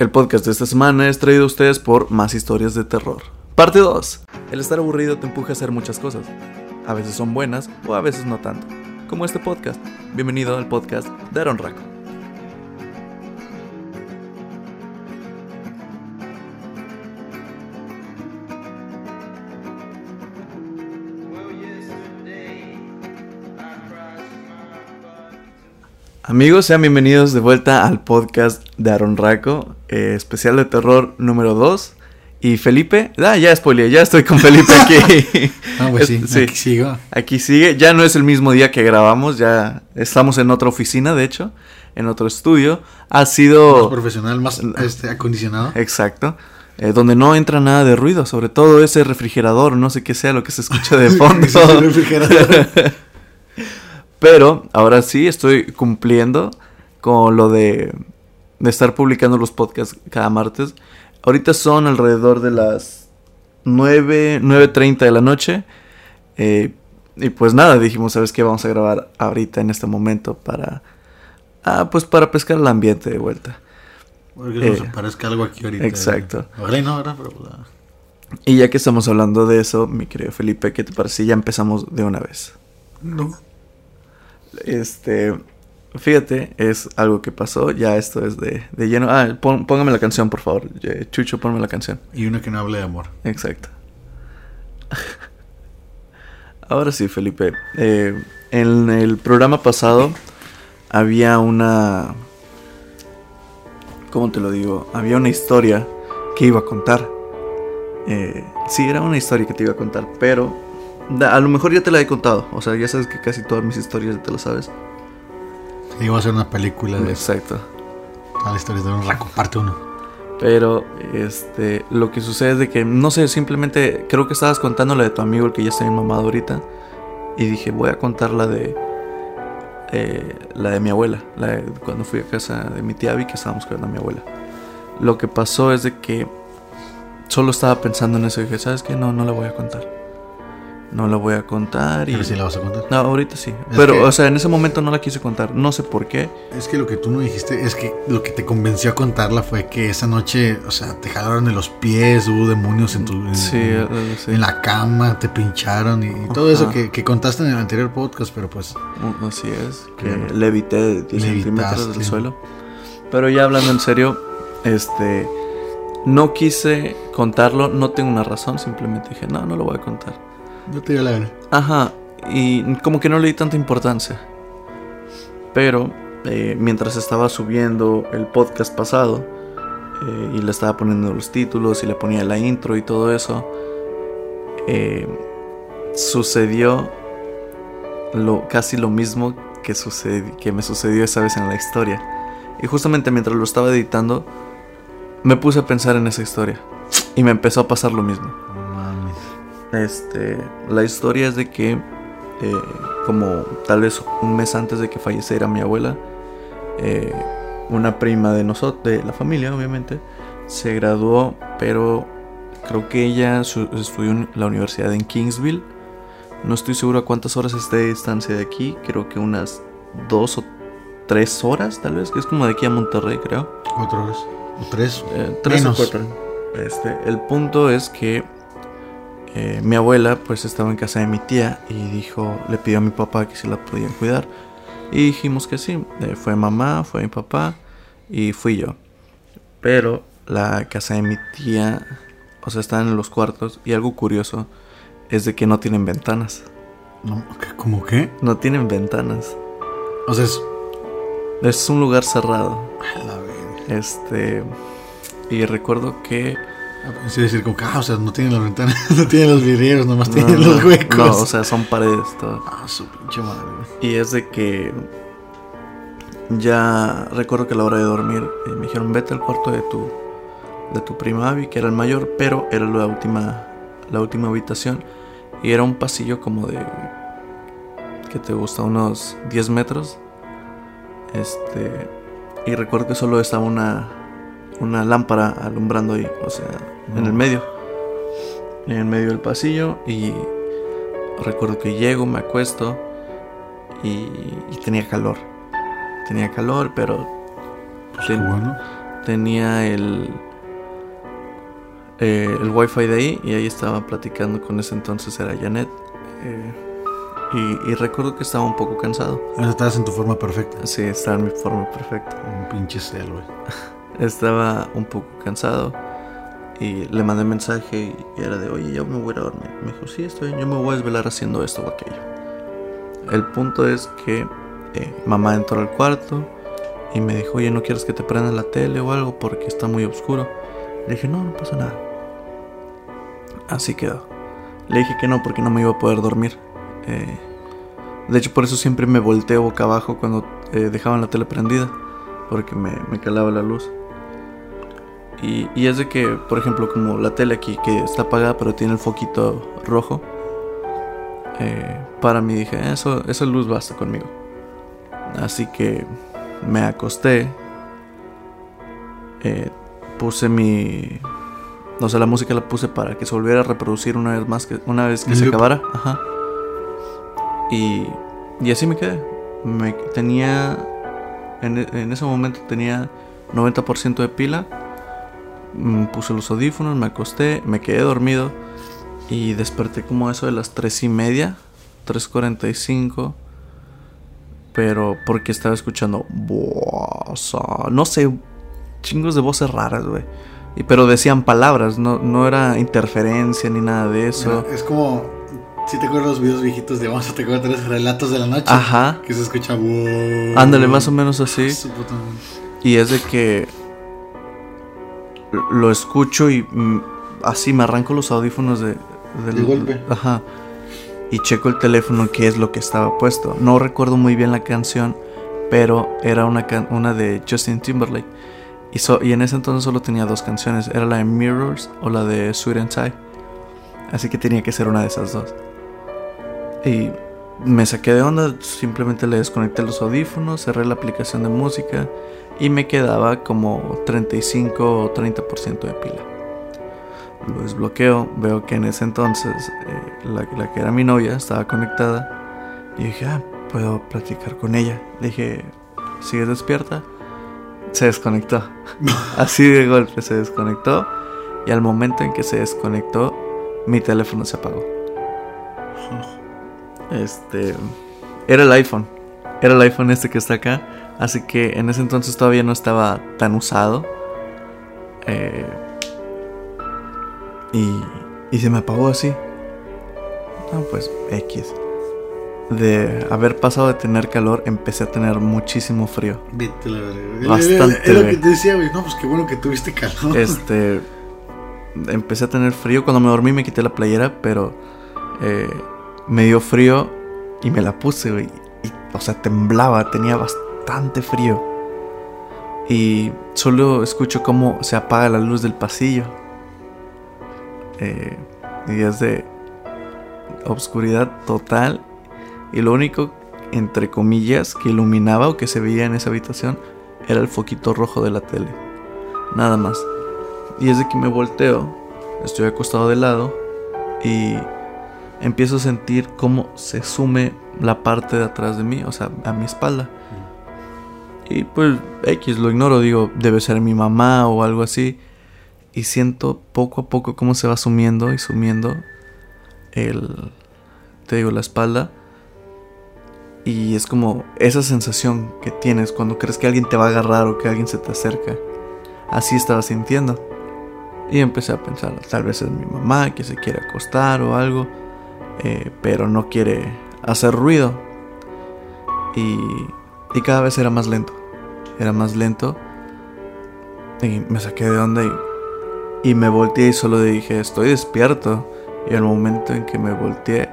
El podcast de esta semana es traído a ustedes por Más Historias de Terror. Parte 2. El estar aburrido te empuja a hacer muchas cosas. A veces son buenas o a veces no tanto. Como este podcast. Bienvenido al podcast de Aaron Raco. Amigos, sean bienvenidos de vuelta al podcast de Aaron Raco, eh, especial de terror número 2. Y Felipe, ah, ya spoileé, ya estoy con Felipe aquí. Ah, pues sí, aquí sigo. Aquí sigue, ya no es el mismo día que grabamos, ya estamos en otra oficina, de hecho, en otro estudio. Ha Más sido... profesional, más este, acondicionado. Exacto. eh, donde no entra nada de ruido, sobre todo ese refrigerador, no sé qué sea lo que se escucha de fondo. Es el refrigerador. Pero ahora sí estoy cumpliendo con lo de, de estar publicando los podcasts cada martes. Ahorita son alrededor de las 9, 9.30 de la noche. eh, y pues nada, dijimos, ¿sabes qué? Vamos a grabar ahorita en este momento para... Ah, pues para pescar el ambiente de vuelta. Porque no Eh, se parezca algo aquí ahorita. exacto. Ojalá y no. Pero, pues, ah. Y ya que estamos hablando de eso, mi querido Felipe, ¿qué te parece? si Ya empezamos de una vez. No. Este, fíjate, es algo que pasó, ya esto es de, de lleno. Ah, pon- póngame la canción, por favor. Chucho, ponme la canción. Y uno que no hable de amor. Exacto. Ahora sí, Felipe. eh, en el programa pasado había una... ¿Cómo te lo digo? Había una historia que iba a contar. Eh, sí, era una historia que te iba a contar, pero a lo mejor ya te la he contado. O sea, ya sabes que casi todas mis historias ya te las sabes. Iba a ser una película de Exacto. todas las historias de un raco, parte uno. Pero este, lo que sucede es de que, no sé, simplemente creo que estabas contando la de tu amigo, el que ya está bien mamado ahorita. Y dije, voy a contar la de eh, la de mi abuela, la de cuando fui a casa de mi tía Abby, que estábamos cuidando a mi abuela. Lo que pasó es de que solo estaba pensando en eso y dije, ¿sabes qué? No, no la voy a contar. No la voy a contar y... Pero la vas a contar. No, ahorita sí. Es Pero, que- o sea, en ese momento no la quise contar. No sé por qué. Es que lo que tú no dijiste es que lo que te convenció a contarla fue que esa noche, o sea, te jalaron de los pies, hubo demonios en tu en, Sí, en- la cama, te pincharon y, y todo eso que, que contaste en el anterior podcast, pero pues Así es, que Que levité 10 centímetros del suelo. Pero ya hablando en serio, este. No quise contarlo, no tengo una razón, simplemente dije, no, no lo voy a contar. No te dio la gana. Ajá, y como que no le di tanta importancia. Pero eh, mientras estaba subiendo el podcast pasado eh, y le estaba poniendo los títulos y le ponía la intro y todo eso, eh, sucedió lo, casi lo mismo que, sucedi- que me sucedió esa vez en la historia. Y justamente mientras lo estaba editando, me puse a pensar en esa historia. Y me empezó a pasar lo mismo. Este, la historia es de que, eh, como tal vez un mes antes de que falleciera mi abuela, eh, una prima de nosotros, de la familia, obviamente, se graduó, pero creo que ella estudió en la universidad en Kingsville. No estoy seguro a cuántas horas esté de distancia de aquí, creo que unas dos o tres horas, tal vez, que es como de aquí a Monterrey, creo. Cuatro horas. O tres. Eh, tres Menos. o cuatro. Este, el punto es que eh, mi abuela pues estaba en casa de mi tía y dijo, le pidió a mi papá que si la podían cuidar. Y dijimos que sí. Eh, fue mamá, fue mi papá y fui yo. Pero la casa de mi tía, o sea, están en los cuartos y algo curioso es de que no tienen ventanas. No, ¿qué- ¿Cómo qué? No tienen ventanas. O sea, es. Es un lugar cerrado. Este... Y recuerdo que... Es decir, como que, ah, o sea, no tienen las ventanas, no tienen los vidrieros, nomás No, tienen los huecos. No, o sea, son paredes todo. Ah, su pinche madre. Y es de que ya recuerdo que a la hora de dormir eh, me dijeron vete al cuarto de tu de tu prima Abby, que era el mayor, pero era la última la última habitación y era un pasillo como de que te gusta unos 10 metros. Este y recuerdo que solo estaba una una lámpara alumbrando ahí, o sea, en el medio. En el medio del pasillo y recuerdo que llego, me acuesto y, y tenía calor. Tenía calor, pero Pues ten- bueno. tenía el eh, el wifi de ahí y ahí estaba platicando con ese entonces era Janet eh, y, y recuerdo que estaba un poco cansado. Estabas en tu forma perfecta. Sí, estaba en mi forma perfecta. Un pinche cel, güey. Estaba un poco cansado y le mandé mensaje y era de, oye, ya me voy a dormir. Me dijo, sí, estoy bien, yo me voy a desvelar haciendo esto o aquello. El punto es que eh, mamá entró al cuarto y me dijo, oye, ¿no quieres que te prendan la tele o algo porque está muy oscuro? Le dije, no, no pasa nada. Así quedó. Le dije que no porque no me iba a poder dormir. Eh, de hecho, por eso siempre me volteo boca abajo cuando eh, dejaban la tele prendida. Porque me, me calaba la luz. Y, y, es de que, por ejemplo, como la tele aquí que está apagada pero tiene el foquito rojo. Eh, para mí dije, eso, esa luz basta conmigo. Así que me acosté. Eh, puse mi... No sé, la música la puse para que se volviera a reproducir una vez más que una vez que se acabara. Ajá. Y, y así me quedé. Me tenía. En, en ese momento tenía 90% de pila. Mm, puse los audífonos, me acosté, me quedé dormido. Y desperté como eso de las 3 y media, 3.45. Pero porque estaba escuchando. No sé, chingos de voces raras, güey. Y, pero decían palabras, no, no era interferencia ni nada de eso. Es como si te acuerdas los videos viejitos de vamos a te acuerdas relatos de la noche. Ajá. Que se escucha. Wow, Ándale, más o menos así. Y es de que lo escucho y mm, así me arranco los audífonos de, del de golpe. Ajá. Y checo el teléfono qué es lo que estaba puesto. No recuerdo muy bien la canción, pero era una, can una de Justin Timberlake. Y, so y en ese entonces solo tenía dos canciones. Era la de Mirrors o la de Sweet and Tie. Así que tenía que ser una de esas dos. Y me saqué de onda, simplemente le desconecté los audífonos, cerré la aplicación de música y me quedaba como 35 o 30% de pila. Lo desbloqueo, veo que en ese entonces eh, la, la, que era mi novia estaba conectada y dije, ah, puedo platicar con ella. Le dije, ¿sigues despierta? Se desconectó. Así de golpe se desconectó y al momento en que se desconectó, mi teléfono se apagó. Este. Era el iPhone. Era el iPhone este que está acá. Así que en ese entonces todavía no estaba tan usado. Eh, y, y se me apagó así. No, pues X. De haber pasado de tener calor, empecé a tener muchísimo frío. Vete la verdad. Bastante. Es lo que te decía, güey. No, pues qué bueno que tuviste calor. Este. Empecé a tener frío. Cuando me dormí me quité la playera, pero. Eh, me dio frío y me la puse, güey. Y, o sea, temblaba, tenía bastante frío. Y solo escucho cómo se apaga la luz del pasillo. Eh, y es de obscuridad total. Y lo único, entre comillas, que iluminaba o que se veía en esa habitación era el foquito rojo de la tele. Nada más. Y es de que me volteo, estoy acostado de lado y empiezo a sentir cómo se sume la parte de atrás de mí, o sea, a mi espalda. Y pues X lo ignoro, digo, debe ser mi mamá o algo así. Y siento poco a poco cómo se va sumiendo y sumiendo el, te digo, la espalda. Y es como esa sensación que tienes cuando crees que alguien te va a agarrar o que alguien se te acerca. Así estaba sintiendo. Y empecé a pensar, tal vez es mi mamá que se quiere acostar o algo. Eh, pero no quiere hacer ruido. Y, y, cada vez era más lento. Era más lento. Y me saqué de onda y, y me volteé y solo dije, estoy despierto. Y al momento en que me volteé,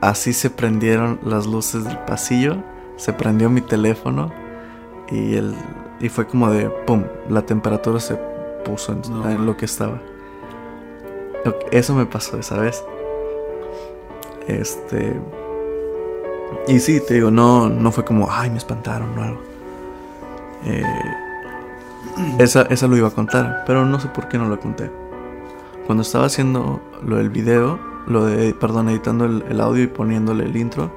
así se prendieron las luces del pasillo. Se prendió mi teléfono. Y, el, y fue como de, ¡pum! La temperatura se puso en, no. en lo que estaba. Eso me pasó esa vez. Este. Y sí, te digo, no, no fue como, ay, me espantaron o algo. Eh, esa, esa lo iba a contar, pero no sé por qué no lo conté. Cuando estaba haciendo lo del video, lo de, perdón, editando el, el audio y poniéndole el intro,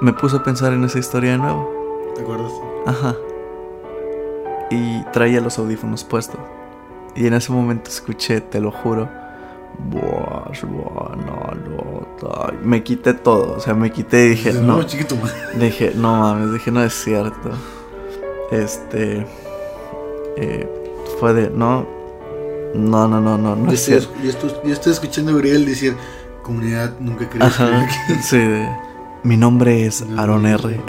me puse a pensar en esa historia de nuevo. ¿Te acuerdas? Ajá. y traía los audífonos puestos. Y en ese momento escuché, te lo juro. Me quité todo, o sea, me quité y dije, no, chiquito. dije, no mames, dije, no es cierto. Este, eh, fue de, no, no, no, no, no, no Yo es estoy, yo estoy- yo estoy escuchando a Uriel decir, comunidad, nunca escribir Ajá, aquí. sí, de, mi nombre es Aaron R.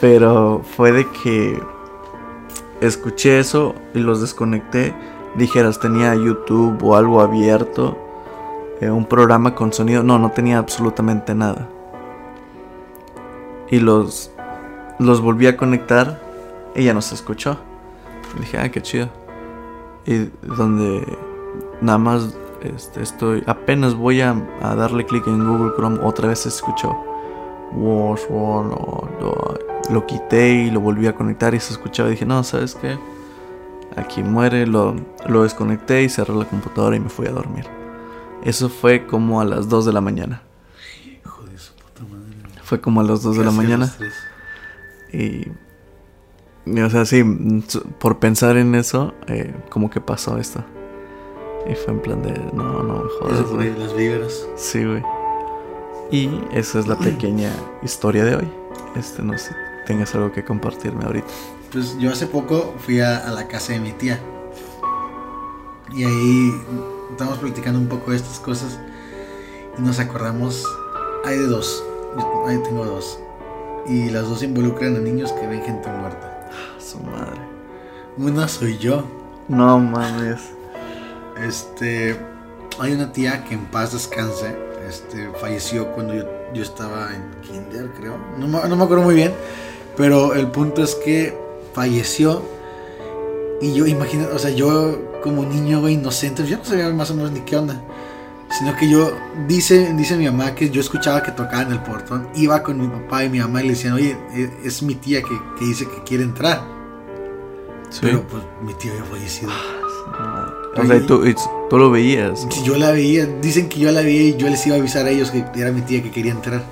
Pero fue de que escuché eso y los desconecté. Dijeras, tenía YouTube o algo abierto. eh, un programa con sonido. No, no tenía absolutamente nada. Y los, los volví a conectar y ya no se escuchó. Y dije, ah, qué chido. Y donde nada más este, estoy, apenas voy a, a darle clic en Google Chrome, otra vez se escuchó. Wash. Lo quité y lo volví a conectar y se escuchaba. Y dije, no, ¿sabes qué? Aquí muere, lo, lo desconecté y cerré la computadora y me fui a dormir. Eso fue como a las 2 de la mañana. Hijo de su puta madre. Fue como a las 2 de la mañana. Y, y, o sea, sí, por pensar en eso, eh, como que pasó esto. Y fue en plan de, no, no güey. fue las víveras. Sí, güey. Y esa es la pequeña historia de hoy. Este, no sé, tengas algo que compartirme ahorita. Pues yo hace poco fui a, a la casa de mi tía. Y ahí estábamos platicando un poco de estas cosas. Y nos acordamos. Hay de dos. Yo ahí tengo dos. Y las dos involucran a niños que ven gente muerta. Su madre. Una soy yo. No mames. Este. Hay una tía que en paz descanse. Este. Falleció cuando yo, yo estaba en kinder, creo. No, me- no me acuerdo muy bien. Pero el punto es que falleció. Y yo imagino, o sea, yo como niño, güey, inocente, yo no sabía más o menos ni qué onda. Sino que yo, dice, dice mi mamá que yo escuchaba que tocaban el portón. Iba con mi papá y mi mamá y le decían, oye, e- es mi tía que, que dice que quiere entrar. Sí. Pero pues mi tía había fallecido. Madre. O sea, y tú, tú lo veías. Yo la veía, dicen que yo la veía y yo les iba a avisar a ellos que era mi tía que quería entrar.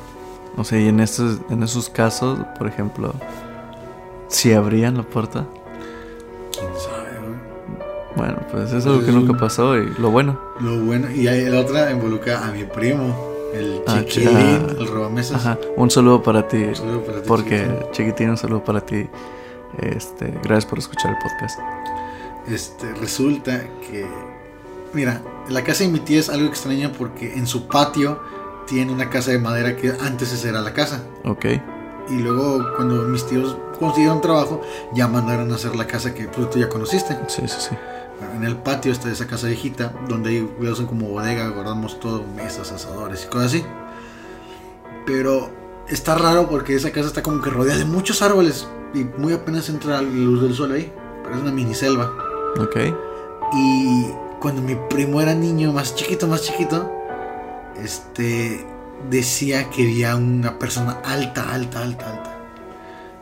O sea, y en esos, en esos casos, por ejemplo, si abrían la puerta. Bueno, pues eso es algo que nunca pasó y lo bueno. Lo bueno, y la otra involucra a mi primo, el Ah, chiquilín, ah. el robamesas. Ajá. Un saludo para ti. Un saludo para ti, Porque, chiquitín. chiquitín, un saludo para ti. Este, gracias por escuchar el podcast. Este, resulta que, mira, la casa de mi tía es algo extraño porque en su patio tiene una casa de madera que antes esa era la casa. Ok. Y luego cuando mis tíos consiguieron trabajo, ya mandaron a hacer la casa que pues, tú ya conociste. Sí, sí, sí. En el patio está esa casa viejita, donde ahí usan como bodega, guardamos todo, mesas, asadores y cosas así. Pero está raro porque esa casa está como que rodeada de muchos árboles y muy apenas entra la luz del sol ahí. Pero es una mini selva. Ok. Y cuando mi primo era niño, más chiquito, más chiquito, este decía que había una persona alta, alta, alta, alta.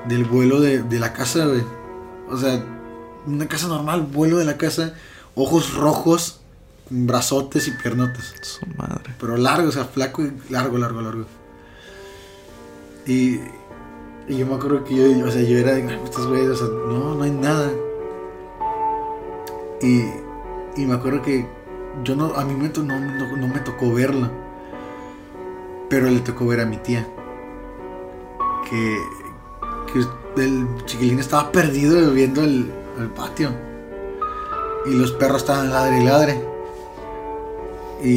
Del vuelo de, de la casa, güey. O sea, una casa normal, vuelo de la casa, ojos rojos, brazotes y piernotes. Su madre. Pero largo, o sea, flaco y largo, largo, largo. Y, y yo me acuerdo que yo, o sea, yo era, "Ay, estos güeyes, o sea, no, no hay nada. Y, y me acuerdo que yo no, a mí me to- no, no, no me tocó verlo. Pero le tocó ver a mi tía. Que, que el chiquilín estaba perdido viendo el, el patio. Y los perros estaban ladre y ladre. Y,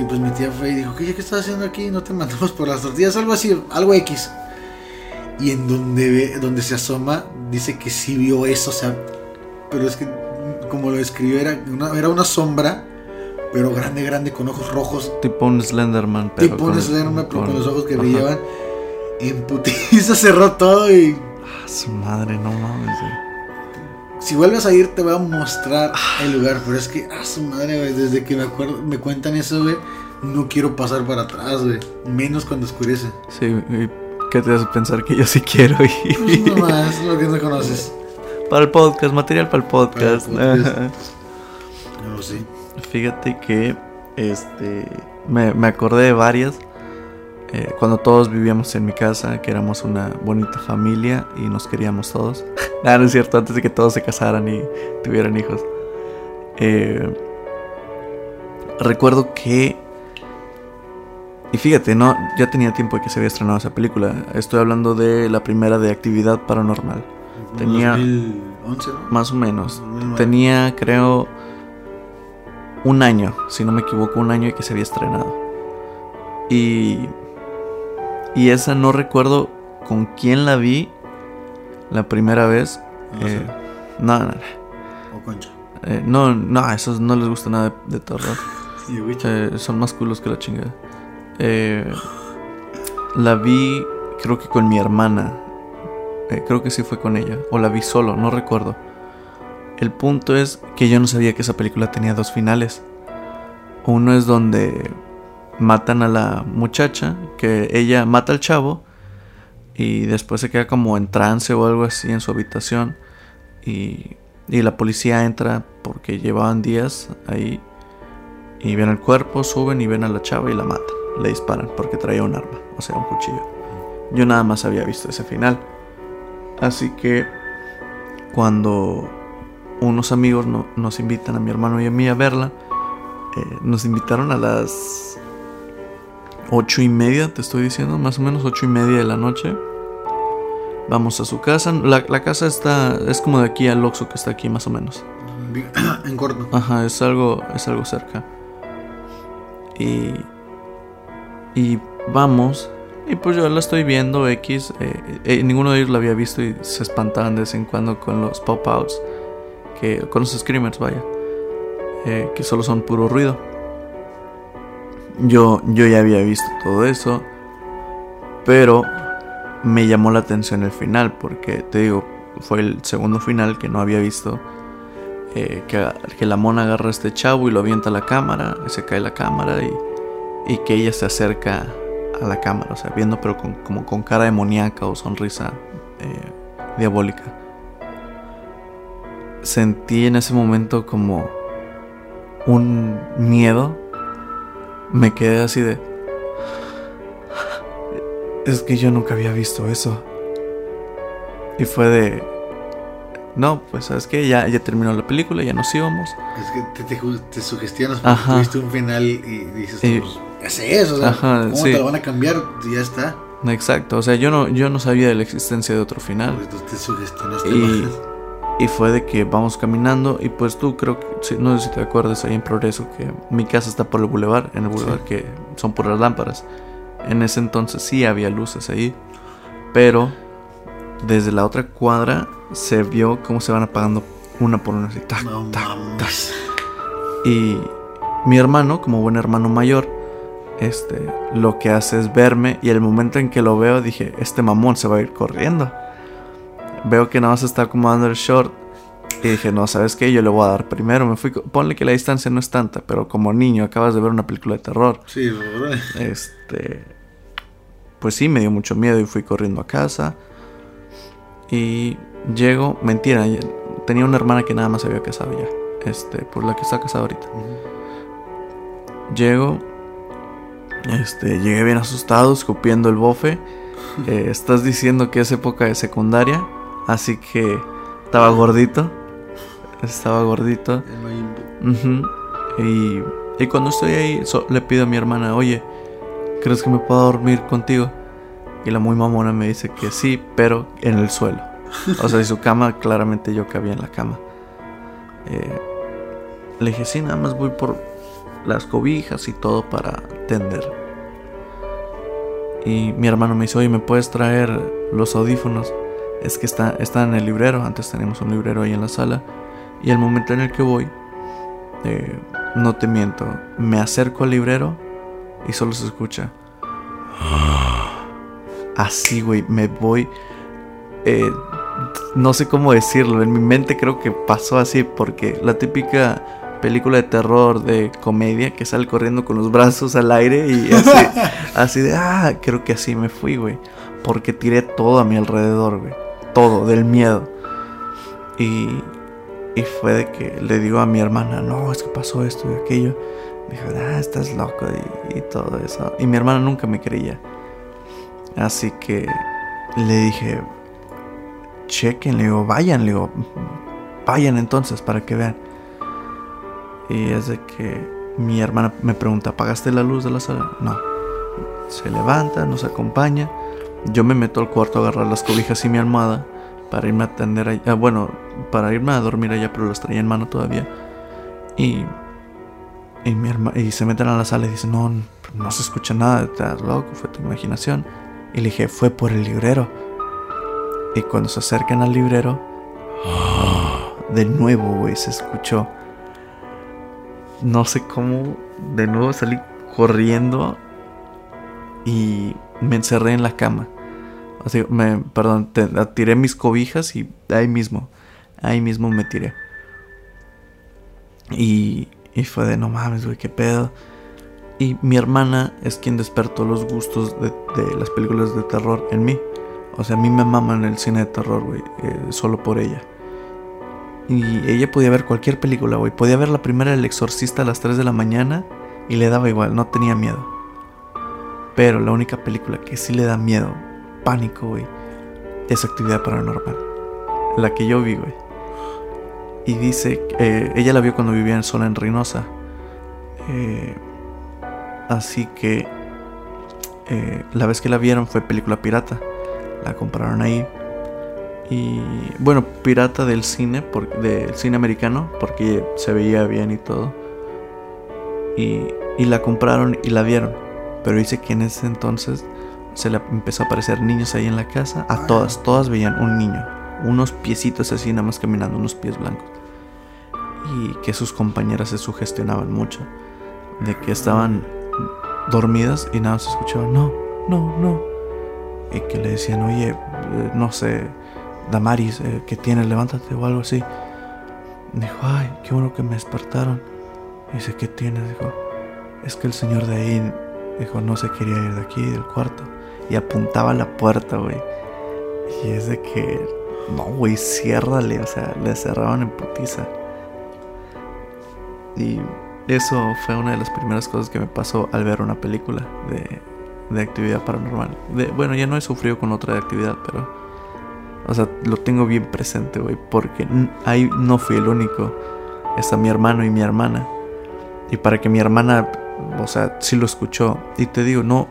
y pues mi tía fue y dijo, ¿qué, qué estás haciendo aquí? No te mandamos por las tortillas, algo así, algo X. Y en donde ve, donde se asoma, dice que sí vio eso, o sea, pero es que como lo describió, era una, era una sombra, pero grande, grande, con ojos rojos, Tipo un Slenderman, pero. tipo un Slenderman, pero con los ojos que ajá. brillaban. En putiza cerró todo y Ah, su madre, no mames, güey. Si vuelves a ir te voy a mostrar el lugar, pero es que, ah, su madre, güey, desde que me acuerdo, me cuentan eso, güey, no quiero pasar para atrás, güey, menos cuando oscurece. Sí, ¿qué te hace pensar que yo sí quiero ir? Pues nomás, lo que no conoces. para el podcast, material para el podcast. Para el podcast. No, sí. Fíjate que este me, me acordé de varias. Eh, cuando todos vivíamos en mi casa, que éramos una bonita familia y nos queríamos todos. Nada, no es cierto, antes de que todos se casaran y tuvieran hijos. Eh, recuerdo que... Y fíjate, no, ya tenía tiempo de que se había estrenado esa película. Estoy hablando de la primera de Actividad Paranormal. Tenía... 2011, ¿no? Más o menos. 2009. Tenía, creo, un año, si no me equivoco, un año y que se había estrenado. Y. Y esa no recuerdo con quién la vi la primera vez. No sé. Eh, no, no, no, O Concha. eh, no, no, a esos no les gusta nada de, de terror. Eh, son más culos que la chingada. Eh, la vi, creo que con mi hermana. Creo que sí fue con ella. O la vi solo, no recuerdo. El punto es que yo no sabía que esa película tenía dos finales. Uno es donde matan a la muchacha, que ella mata al chavo y después se queda como en trance o algo así en su habitación y, y la policía entra porque llevaban días ahí y ven el cuerpo, suben y ven a la chava y la matan. Le disparan porque traía un arma, o sea, un cuchillo. Yo nada más había visto ese final. Así que cuando unos amigos no- nos invitan a mi hermano y a mí a verla, eh, nos invitaron a las ocho y media, te estoy diciendo, más o menos ocho y media de la noche. Vamos a su casa. La, la casa está, es como de aquí al Oxxo que está aquí más o menos. en corto. Ajá, es algo, es algo cerca. Y, y vamos. Y pues yo la estoy viendo X. eh, eh, ninguno de ellos la había visto y se espantaban de vez en cuando con los pop-outs. Que, con los screamers, vaya. eh, que solo son puro ruido. Yo, yo ya había visto todo eso. Pero me llamó la atención el final. Porque te digo, fue el segundo final que no había visto eh, que, que la mona agarra a este chavo y lo avienta a la cámara, se cae la cámara y, y que ella se acerca a la cámara, o sea, viendo pero con, como con cara demoníaca o sonrisa eh, diabólica. Sentí en ese momento como un miedo. Me quedé así de... Es que yo nunca había visto eso. Y fue de... No, pues sabes que ya, ya terminó la película, ya nos íbamos. Es que te, te, te sugestionas porque Ajá. tuviste un final y dices, Y- pues, es eso, o sea, Ajá, ¿cómo sí. te lo van a cambiar? Y ya está. Exacto, o sea, yo no, yo no sabía de la existencia de otro final. Pues tú te sugestionaste Y, más. Y fue de que vamos caminando y pues tú creo que, sí, no sé si te acuerdas ahí en Progreso, que mi casa está por el bulevar, en el bulevar que son puras lámparas. En ese entonces sí había luces ahí, pero desde la otra cuadra se vio cómo se van apagando una por una así. tac, No tac, tac. Y mi hermano, como buen hermano mayor, este, lo que hace es verme y el momento en que lo veo dije, este mamón se va a ir corriendo. Veo que nada más está acomodando el short y dije, no, ¿sabes qué? Yo le voy a dar primero. Me fui, ponle que la distancia no es tanta, pero como niño acabas de ver una película de terror. Sí, bro. Este, pues sí, me dio mucho miedo y fui corriendo a casa. Y llego, mentira, tenía una hermana que nada más se había casado ya, este, por la que está casada ahorita. Llego, este, llegué bien asustado, escupiendo el bofe. Eh, estás diciendo que es época de secundaria, así que estaba gordito. Estaba gordito. Y, y cuando estoy ahí, so- le pido a mi hermana, oye, ¿crees que me puedo dormir contigo? Y la muy mamona me dice que sí, pero en el suelo. O sea, y su cama, claramente yo cabía en la cama. Eh, le dije, sí, nada más voy por las cobijas y todo para tender. Y mi hermano me dice, oye, ¿me puedes traer los audífonos? Es que está, está en el librero, antes teníamos un librero ahí en la sala. Y el momento en el que voy, eh, no te miento, me acerco al librero y solo se escucha. Así, güey, me voy. eh, no sé cómo decirlo, en mi mente creo que pasó así, porque la típica película de terror, de comedia, que sale corriendo con los brazos al aire y así, así de, ah, creo que así me fui, güey, porque tiré todo a mi alrededor, güey, todo, del miedo. Y, y fue de que le digo a mi hermana, no, es que pasó esto y aquello. Dijo, ah, estás loco y, y todo eso. Y mi hermana nunca me creía. Así que le dije, chequen, le digo, vayan, le digo, vayan entonces para que vean. Y es de que mi hermana me pregunta, ¿apagaste la luz de la sala? No. Se levanta, nos acompaña. Yo me meto al cuarto a agarrar las cobijas y mi almohada para irme a atender allá. Ah, bueno, para irme a dormir allá, pero las traía en mano todavía. Y, y, mi y se meten a la sala y dicen, no, no se escucha nada, estás loco, fue tu imaginación. Y le dije, fue por el librero. Y cuando se acercan al librero, de nuevo, güey, se escuchó. No sé cómo, de nuevo salí corriendo y me encerré en la cama. O sea, me, perdón, tiré mis cobijas y ahí mismo, ahí mismo me tiré. Y, y fue de no mames, güey, qué pedo. Y mi hermana es quien despertó los gustos de, las películas de terror en mí. O sea, a mí me maman el cine de terror, güey, eh, solo por ella. Y ella podía ver cualquier película, güey. Podía ver la primera El Exorcista a las 3 de la mañana y le daba igual, no tenía miedo. Pero la única película que sí le da miedo, pánico, güey, es Actividad Paranormal. La que yo vi, güey. Y dice, eh, ella la vio cuando vivía en sola en Reynosa. Eh, Así que eh, la vez que la vieron fue película pirata. La compraron ahí. Y bueno, pirata del cine, del cine americano, porque se veía bien y todo. Y, y la compraron y la vieron. Pero dice que en ese entonces se le empezó a aparecer niños ahí en la casa. A todas, todas veían un niño. Unos piecitos así, nada más caminando, unos pies blancos. Y que sus compañeras se sugestionaban mucho. De que estaban dormidas y nada se escuchaba, no, no, no. Y que le decían, oye, eh, no sé, Damaris, eh, ¿qué tienes? Levántate o algo así. Dijo, ay, qué bueno que me despertaron. dice, ¿qué tienes? Dijo, es que el señor de ahí, dijo, no se quería ir de aquí, del cuarto. Y apuntaba a la puerta, güey. Y es de que, no, güey, ciérrale. O sea, le cerraban en putiza. Y eso fue una de las primeras cosas que me pasó al ver una película de, de actividad paranormal. De, bueno, ya no he sufrido con otra actividad, pero... O sea, lo tengo bien presente, güey. Porque ahí no fui el único. Está mi hermano y mi hermana. Y para que mi hermana, o sea, sí lo escuchó. Y te digo, no,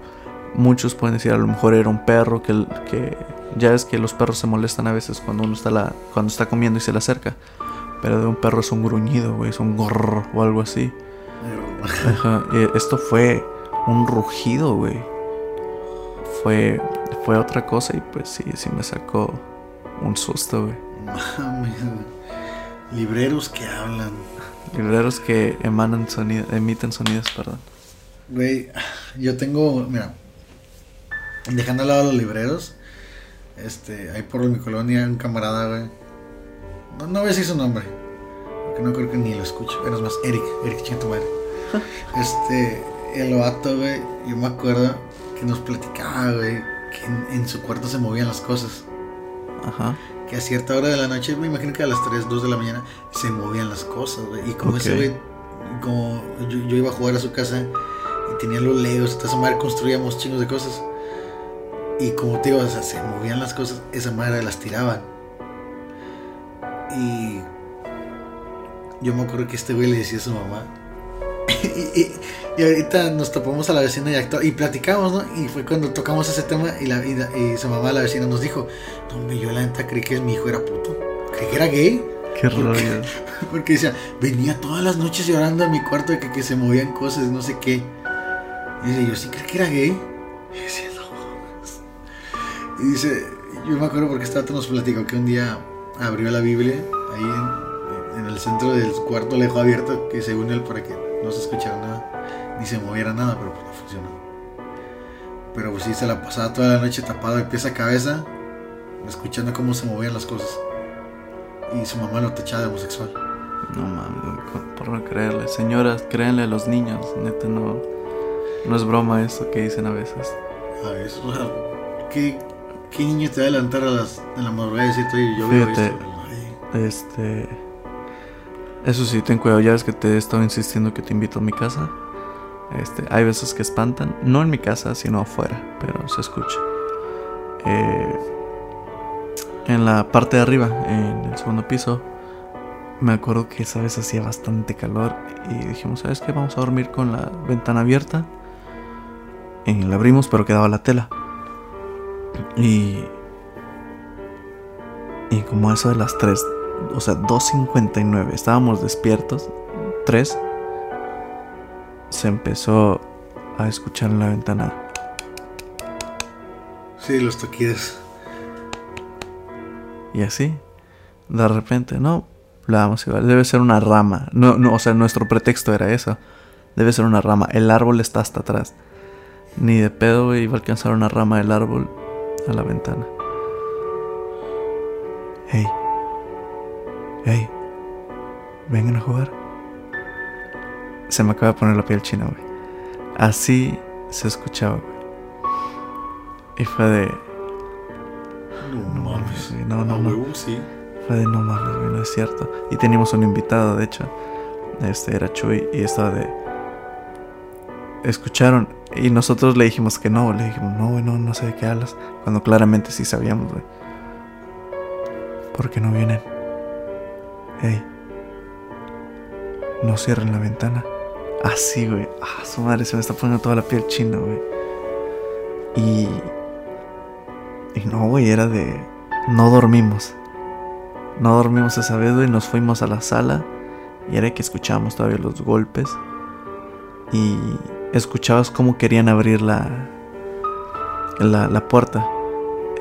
muchos pueden decir, a lo mejor era un perro que, que ya es que los perros se molestan a veces cuando uno está, la, cuando está comiendo y se le acerca. Pero de un perro es un gruñido, güey, es un gorro o algo así. Ajá, esto fue un rugido, güey. Fue, fue otra cosa y pues sí, sí me sacó un susto, güey. Libreros que hablan. Libreros que emanan sonido, emiten sonidos, perdón. Güey, yo tengo, mira, dejando al lado los libreros, este, ahí por mi colonia un camarada, güey. No, no voy a decir su nombre, porque no creo que ni lo escuche. Pero es más, Eric, Eric madre este, el vato, güey, yo me acuerdo que nos platicaba, güey, que en, su cuarto se movían las cosas. Ajá. Que a cierta hora de la noche, me imagino que a las 3, 2 de la mañana, se movían las cosas, güey. Y como ese güey, como yo, iba a jugar a su casa y tenía los legos, esa madre construíamos chingos de cosas. Y como te digo, o sea, se movían las cosas, esa madre las tiraban. Y yo me acuerdo que este güey le decía a su mamá, y, ahorita nos topamos a la vecina y, y platicamos, ¿no? Y fue cuando tocamos ese tema y, la, y, su mamá, la vecina, nos dijo, no, yo la neta creí que mi hijo era puto, creí que era gay. Qué raro. Porque, decía, venía todas las noches llorando a mi cuarto de que, que se movían cosas, no sé qué. Y dice, yo sí creí que era gay. Y decía, no. Y dice, yo me acuerdo porque esta nos platicó que un día abrió la Biblia ahí en, en el centro del cuarto, le dejó abierto, que según él, para que no se escuchara nada, ni se moviera nada, pero pues no funcionó. Pero pues sí, se la pasaba toda la noche tapado de pies a cabeza, escuchando cómo se movían las cosas. Y su mamá lo techaba de homosexual. No mames, por no creerle. Señoras, créanle a los niños, neta, no, no es broma eso que dicen a veces. A veces, ¿qué, ¿qué niño te va a adelantar a las, en la madrugada y decirte, yo veo esto? Este eso sí, ten cuidado, ya ves que te he estado insistiendo que te invito a mi casa. Este, hay veces que espantan, no en mi casa, sino afuera, pero se escucha. eh, en la parte de arriba, en el segundo piso, me acuerdo que esa vez hacía bastante calor y dijimos, ¿sabes qué? Vamos a dormir con la ventana abierta. Y la abrimos, pero quedaba la tela. Y. Y como eso de las 3, o sea, 2.59, estábamos despiertos. 3. Se empezó a escuchar en la ventana. Sí, los toquidos. Y así, de repente, no, la vamos igual. Debe ser una rama. No, no, o sea, nuestro pretexto era eso. Debe ser una rama. El árbol está hasta atrás. Ni de pedo, iba a alcanzar una rama del árbol a la ventana. Hey. Hey. Vengan a jugar. Se me acaba de poner la piel china, güey. Así se escuchaba, güey. Y fue de. No, mames. güey, no, no, no. huevo, sí. Fue de no mames, güey, no es cierto. Y teníamos un invitado, de hecho. Este era Chuy y estaba de. Escucharon y nosotros le dijimos que no. Le dijimos, no, güey, no, no sé de qué hablas. Cuando claramente sí sabíamos, güey. ¿Por qué no vienen? Ey. No cierren la ventana. Así, güey. Ah, su madre, se me está poniendo toda la piel china, güey. Y. Y no, güey, era de. No dormimos. No dormimos esa vez, güey. Nos fuimos a la sala. Y era que escuchábamos todavía los golpes. Y escuchabas cómo querían abrir la. La, la puerta.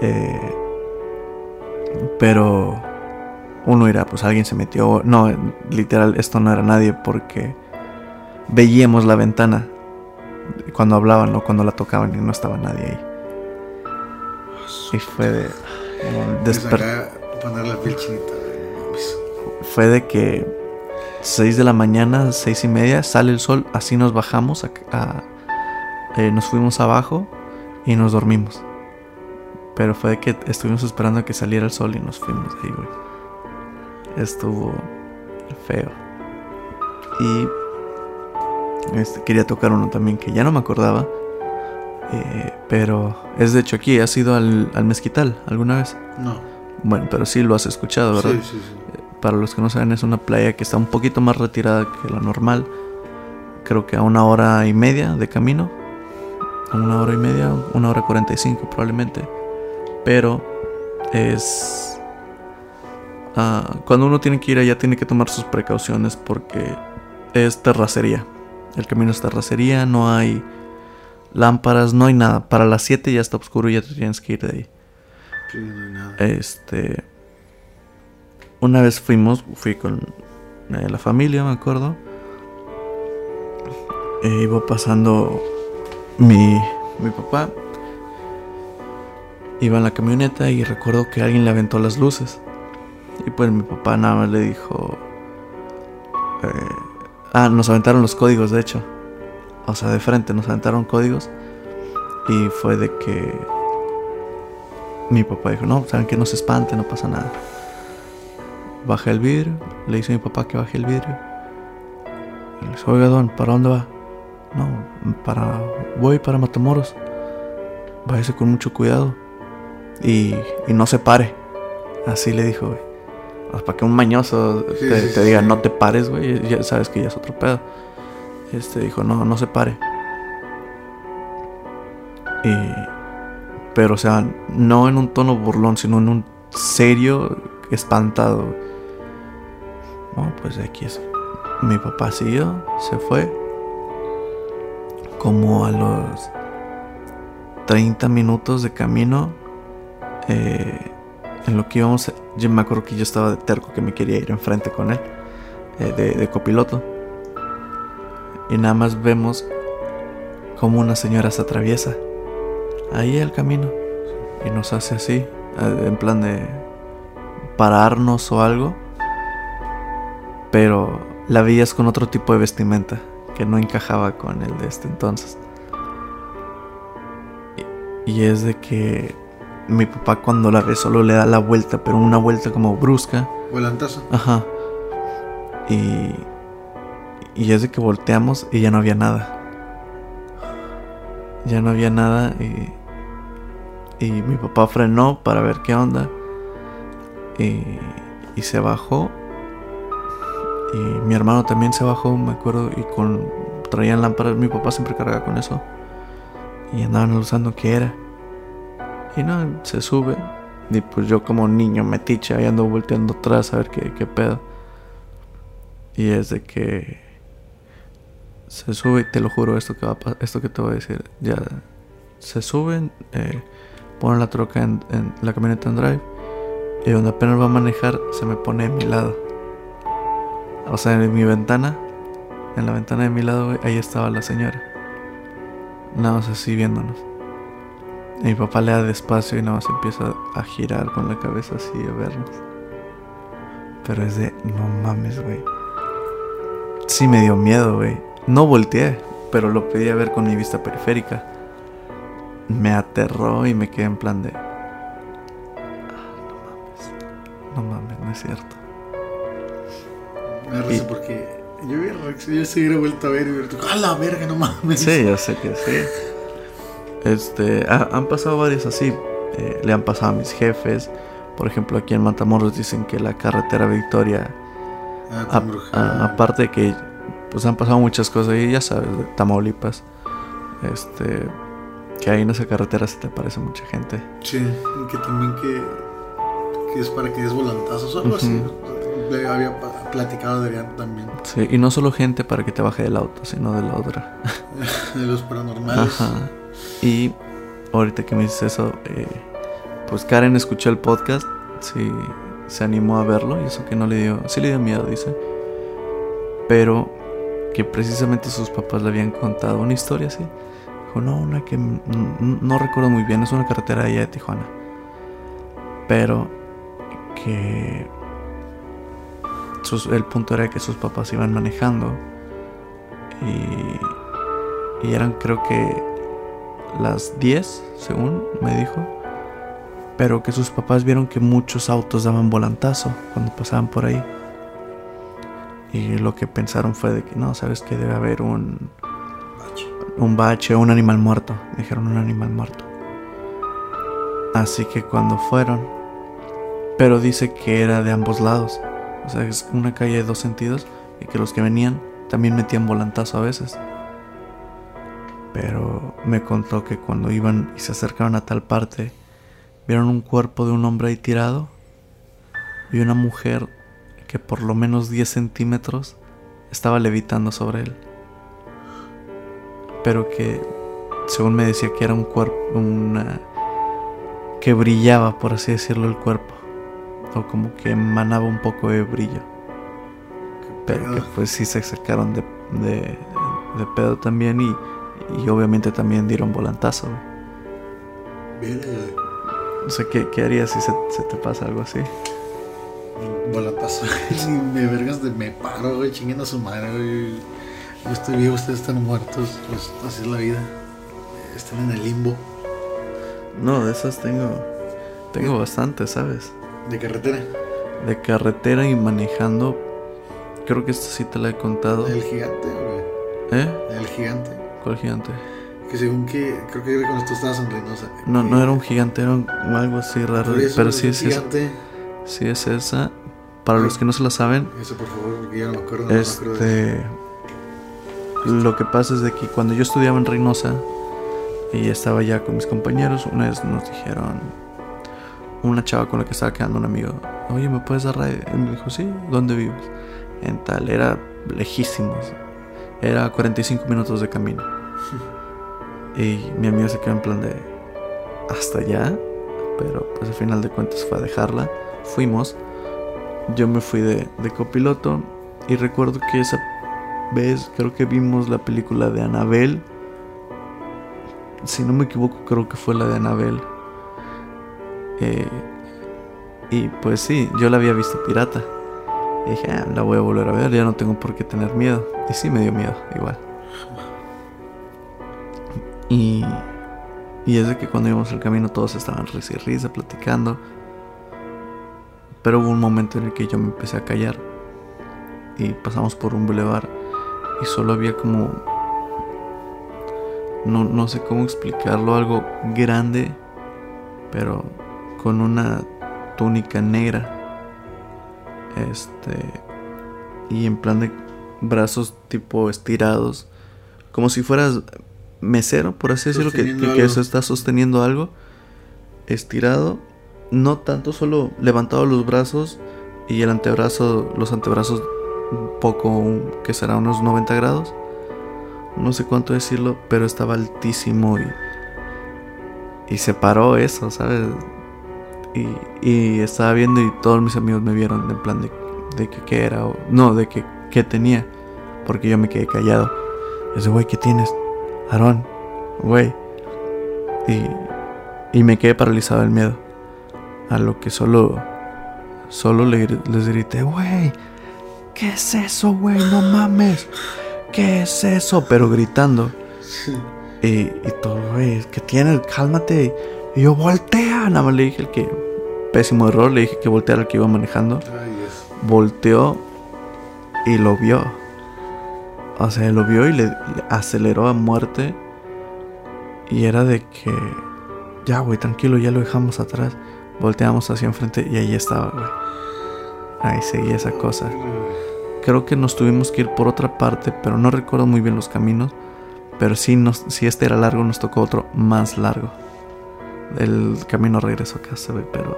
Eh, pero. Uno dirá, pues alguien se metió. No, literal, esto no era nadie porque veíamos la ventana cuando hablaban o cuando la tocaban y no estaba nadie ahí. Y fue de. Fue de que 6 de la mañana, seis y media, sale el sol, así nos bajamos, a, a- eh, nos fuimos abajo y nos dormimos. Pero fue de que estuvimos esperando a que saliera el sol y nos fuimos ahí, güey. Estuvo feo. Y este, quería tocar uno también que ya no me acordaba. eh, pero es de hecho aquí, ¿has ido al, al mezquital alguna vez? No. Bueno, pero sí lo has escuchado, ¿verdad? Sí, sí, sí. Para los que no saben, es una playa que está un poquito más retirada que la normal. Creo que a una hora y media de camino. A una hora y media, una hora cuarenta y cinco probablemente. Pero es... ah, cuando uno tiene que ir allá tiene que tomar sus precauciones porque es terracería. El camino es terracería, no hay lámparas, no hay nada. Para las 7 ya está oscuro y ya te tienes que ir de ahí. Sí, no hay nada. Este. Una vez fuimos, fui con eh, la familia, me acuerdo. E iba pasando mi, mi papá. Iba en la camioneta y recuerdo que alguien le aventó las luces. Y pues mi papá nada más le dijo. eh, ah, nos aventaron los códigos, de hecho. O sea, de frente nos aventaron códigos. Y fue de que mi papá dijo, no, saben que no se espante, no pasa nada. Baja el vidrio, le dice a mi papá que baje el vidrio. Y le dice, oiga, don, ¿para dónde va? No, para, voy para Matamoros. Váyase con mucho cuidado. Y, y no se pare. Así le dijo, güey. Para que un mañoso Sí, te, sí, te sí, diga, no te pares, güey, ya sabes que ya es otro pedo. Este dijo, no, no se pare. Y, pero, o sea, no en un tono burlón, sino en un serio espantado. No, pues aquí es. Mi papá siguió, se fue. Como a los 30 minutos de camino, eh, en lo que íbamos, yo me acuerdo que yo estaba de terco que me quería ir enfrente con él, eh, de, copiloto. Y nada más vemos como una señora se atraviesa ahí el camino y nos hace así, eh, en plan de pararnos o algo. Pero la veías con otro tipo de vestimenta que no encajaba con el de este entonces. Y es de que mi papá cuando la ve solo le da la vuelta, pero una vuelta como brusca. Volantazo. Ajá. Y, y es de que volteamos y ya no había nada. Ya no había nada y, Y mi papá frenó para ver qué onda. Y, y se bajó. Y mi hermano también se bajó, me acuerdo. Y con traían lámparas. Mi papá siempre cargaba con eso. Y andaban usando qué era. Y no, se sube. Y pues yo como niño metiche ahí ando volteando atrás a ver qué, qué pedo. Y es de que se sube, te lo juro, esto que, va a esto que te voy a decir. Ya se suben, eh, ponen la troca en, la camioneta en drive. Y donde apenas va a manejar, se me pone a mi lado. O sea, en mi ventana, en la ventana de mi lado, ahí estaba la señora. Nada más así viéndonos. Y mi papá le da despacio y nada más empieza a girar con la cabeza así a vernos. Pero es de, no mames, güey. Sí me dio miedo, güey. No volteé, pero lo pedí a ver con mi vista periférica. Me aterró y me quedé en plan de... "Ah, no mames, no mames, no es cierto. Me Y- porque yo yo se hubiera vuelto a ver y hubiera dicho, ¡ah, la verga, no mames! Sí, yo sé que sí. Este, ha- han pasado varios así. eh, le han pasado a mis jefes. Por ejemplo, aquí en Matamoros dicen que la carretera Victoria, Ah, a- a- aparte de que pues han pasado muchas cosas y ya sabes, de Tamaulipas, este, que ahí en esa carretera se te aparece mucha gente. Sí, y que también que, que es para que des volantazos o algo así. Le había platicado de también, Sí, y no solo gente para que te baje del auto, sino de la otra. de los paranormales. Ajá. Y ahorita que me dices eso, eh, pues Karen escuchó el podcast, sí, se animó a verlo y eso que no le dio, sí le dio miedo, dice. Pero que precisamente sus papás le habían contado una historia así. Dijo, no, una que no recuerdo muy bien, es una carretera allá de Tijuana. Pero que sus- el punto era que sus papás iban manejando y, y eran creo que las 10, según me dijo. Pero que sus papás vieron que muchos autos daban volantazo cuando pasaban por ahí. Y lo que pensaron fue de que no, sabes que debe haber un, un bache o un animal muerto. Dijeron un animal muerto. Así que cuando fueron, pero dice que era de ambos lados. O sea, es una calle de dos sentidos y que los que venían también metían volantazo a veces. Pero me contó que cuando iban y se acercaron a tal parte, vieron un cuerpo de un hombre ahí tirado y una mujer que por lo menos 10 centímetros estaba levitando sobre él. Pero que, según me decía, que era un cuerpo, una... que brillaba, por así decirlo, el cuerpo. O como que emanaba un poco de brillo. Pero que pues sí se sacaron de, de, de pedo también y, y obviamente también dieron volantazo. güey. Verga, O sea, ¿qué, qué harías si se, se te pasa algo así? Volatazo. Si me vergas de me paro, güey, chinguen a su madre, güey. Yo estoy vivo, ustedes están muertos. Pues así es la vida. Están en el limbo No, de esas tengo, tengo bastante, ¿sabes? de carretera. De carretera y manejando. Creo que esta sí te la he contado. El gigante, güey. ¿Eh? El gigante. ¿Cuál gigante? Que según que, creo que cuando tú estabas en Reynosa. No, no era un gigante, era un- algo así raro. Eso, Pero es sí es gigante. Sí es esa. Para los que no se la saben, Eso, por favor, porque ya no me acuerdo. no me acuerdo de- Este. Lo que pasa es de que cuando yo estudiaba en Reynosa y estaba ya con mis compañeros, una vez nos dijeron, una chava con la que estaba quedando un amigo, oye, ¿me puedes dar ride? Y me dijo, sí, ¿dónde vives? En tal, era lejísimos, era 45 minutos de camino. Y mi amigo se quedó en plan de, hasta allá, pero pues al final de cuentas fue a dejarla, fuimos, yo me fui de, copiloto y recuerdo que esa vez creo que vimos la película de Annabelle. Si no me equivoco, creo que fue la de Annabelle. Eh, y pues sí, yo la había visto pirata. Y dije, "Ah, la voy a volver a ver, ya no tengo por qué tener miedo. Y sí me dio miedo, igual. Y, y es de que cuando íbamos al camino todos estaban risa y risa, platicando. Pero hubo un momento en el que yo me empecé a callar. Y pasamos por un bulevar. Y solo había como... No, no sé cómo explicarlo. Algo grande. pero con una túnica negra. Este. Y en plan de brazos tipo estirados. Como si fueras mesero, por así decirlo, que, que, se está sosteniendo algo. Estirado. No tanto, solo levantado los brazos y el antebrazo, los antebrazos un poco, que será unos 90 grados. No sé cuánto decirlo, pero estaba altísimo y, y se paró eso, ¿sabes? Y, y estaba viendo y todos mis amigos me vieron en plan de, de que qué era, o, no, de que qué tenía, porque yo me quedé callado. Ese güey, ¿qué tienes? Aarón, güey. Y, y me quedé paralizado del miedo. A lo que solo, solo le les grité, güey, ¿qué es eso, güey? No mames. ¿Qué es eso? Pero gritando. Y, y todo, güey, ¿qué tienes? Cálmate. Y yo, voltea. Nada más le dije el que, pésimo error, le dije que volteara el que iba manejando. Ay, Dios. Volteó y lo vio. O sea, lo vio y le, le aceleró a muerte. Y era de que, ya, güey, tranquilo, ya lo dejamos atrás. Volteamos hacia enfrente y ahí estaba, güey. Ahí seguía esa cosa. Creo que nos tuvimos que ir por otra parte, pero no recuerdo muy bien los caminos. Pero sí, nos, si este era largo, nos tocó otro más largo. El camino regreso a casa, güey, pero...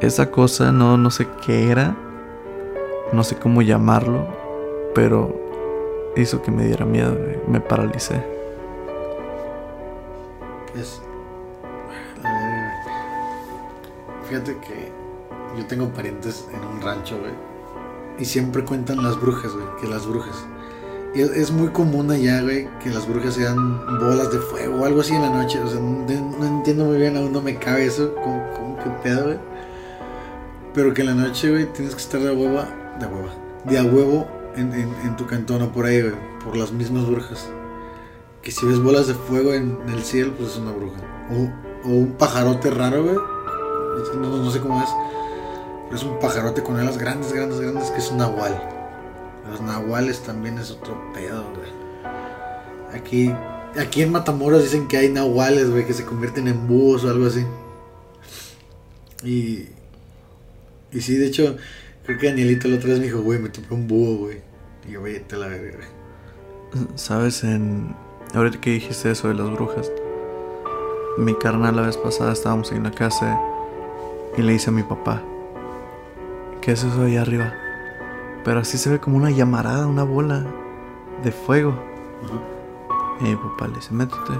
Esa cosa no, no sé qué era. No sé cómo llamarlo. Pero hizo que me diera miedo. Me paralicé. Es. verga. Fíjate que yo tengo parientes en un rancho, güey. Y siempre cuentan las brujas, güey. Que las brujas. Es, muy común allá, güey, que las brujas sean bolas de fuego o algo así en la noche. O sea, no, entiendo muy bien, aún no me cabe eso. ¿Cómo, cómo qué pedo, güey? Pero que en la noche, güey, tienes que estar de hueva. De hueva. De a huevo en, tu cantón o por ahí, güey. Por las mismas brujas. Que si ves bolas de fuego en, el cielo, pues es una bruja. O, o un pajarote raro, güey. No, no sé cómo es. Pero es un pajarote con alas grandes, grandes, grandes, que es un nahual. Los nahuales también es otro pedo, güey. Aquí, aquí en Matamoros dicen que hay nahuales, güey, que se convierten en búhos o algo así. Y. Y sí, de hecho, creo que Danielito la otra vez me dijo, güey, me topé un búho, güey. Y yo, güey, te la verga, güey. ¿Sabes? En... Ahorita que dijiste eso de las brujas. Mi carnal la vez pasada estábamos en la casa y le dice a mi papá. ¿Qué es eso ahí arriba? Pero así se ve como una llamarada, una bola de fuego. Y mi papá le dice, métete.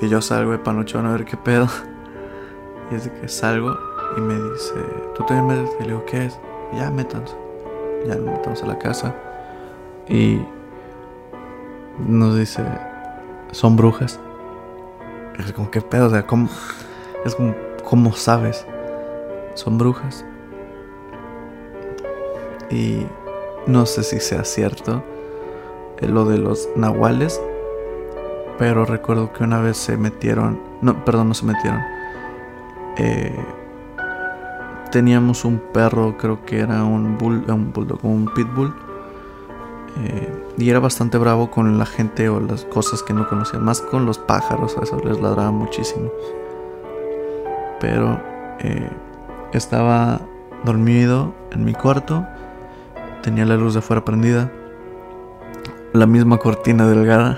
Y yo salgo de panochón a ver qué pedo. Y es de que salgo y me dice, ¿tú también métete? Y le digo, ¿qué es? Ya, métanse. Ya nos metamos a la casa. Y nos dice, son brujas. Es como, ¿qué pedo? O sea, ¿cómo? Es como, ¿cómo sabes? Son brujas. Y no sé si sea cierto eh, lo de los nahuales. Pero recuerdo que una vez se metieron. No, perdón, no se metieron. Eh, teníamos un perro, creo que era un bull, un bulldog, un pitbull. eh, y era bastante bravo con la gente o las cosas que no conocía. Más con los pájaros, a eso les ladraba muchísimo. Pero eh, estaba dormido en mi cuarto. Tenía la luz de afuera prendida. La misma cortina delgada.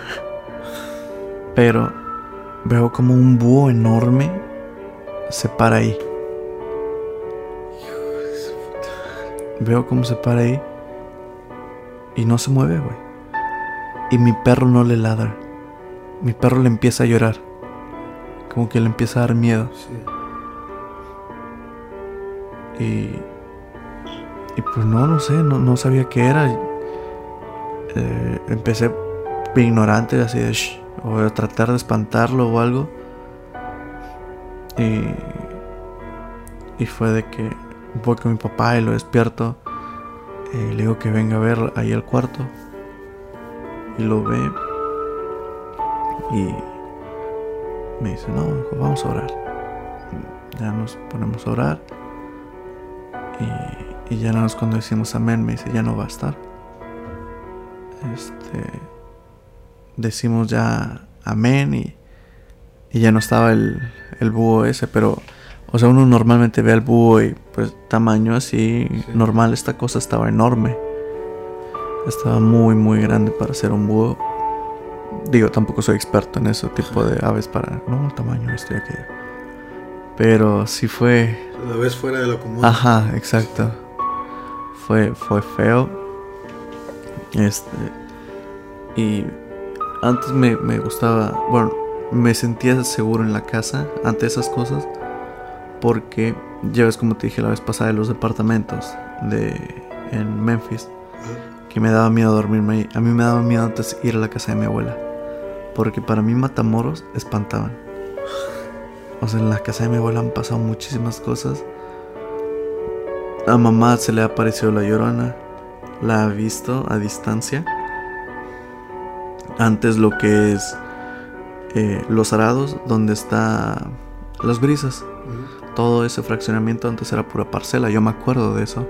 Pero veo como un búho enorme se para ahí. Veo cómo se para ahí. Y no se mueve, güey. Y mi perro no le ladra. Mi perro le empieza a llorar. Como que le empieza a dar miedo. Sí. Y. Y pues no, no sé, no, no sabía qué era. Eh, empecé ignorante, así de shh, o de tratar de espantarlo o algo. Y. Y fue de que voy con mi papá y lo despierto. Y le digo que venga a ver ahí al cuarto. Y lo ve. Y me dice, no, vamos a orar. Ya nos ponemos a orar. Y, y ya nada más cuando decimos amén, me dice, ya no va a estar. Este. Decimos ya amén y, y ya no estaba el, el búho ese, pero, o sea, uno normalmente ve al búho y pues tamaño así normal, esta cosa estaba enorme. Estaba muy, muy grande para ser un búho. Digo, tampoco soy experto en ese tipo de aves para, no, el tamaño, esto y aquello. Pero sí fue... La ves fuera de lo común. Ajá, exacto. Fue, fue feo. Este... Y antes me, me gustaba, bueno, me sentía seguro en la casa ante esas cosas porque ya ves como te dije la vez pasada de los departamentos de en Memphis que me daba miedo dormirme ahí. A mí me daba miedo antes ir a la casa de mi abuela porque para mí Matamoros espantaban. O sea, en la casa de mi abuela han pasado muchísimas cosas. A mamá se le ha aparecido la llorona, la ha visto a distancia. Antes lo que es eh, Los Arados, donde está Las Brisas. Todo ese fraccionamiento antes era pura parcela, yo me acuerdo de eso.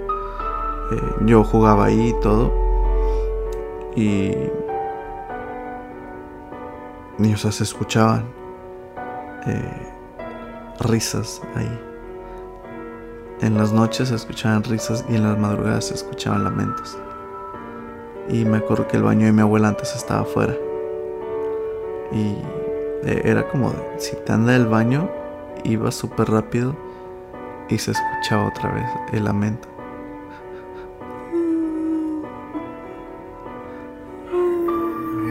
Eh, yo jugaba ahí y todo. Y. Y o sea, se escuchaban eh, risas ahí. En las noches se escuchaban risas y en las madrugadas se escuchaban lamentos. Y me acuerdo que el baño de mi abuela antes estaba afuera. Y eh, era como si te anda el baño, iba súper rápido y se escuchaba otra vez el lamento.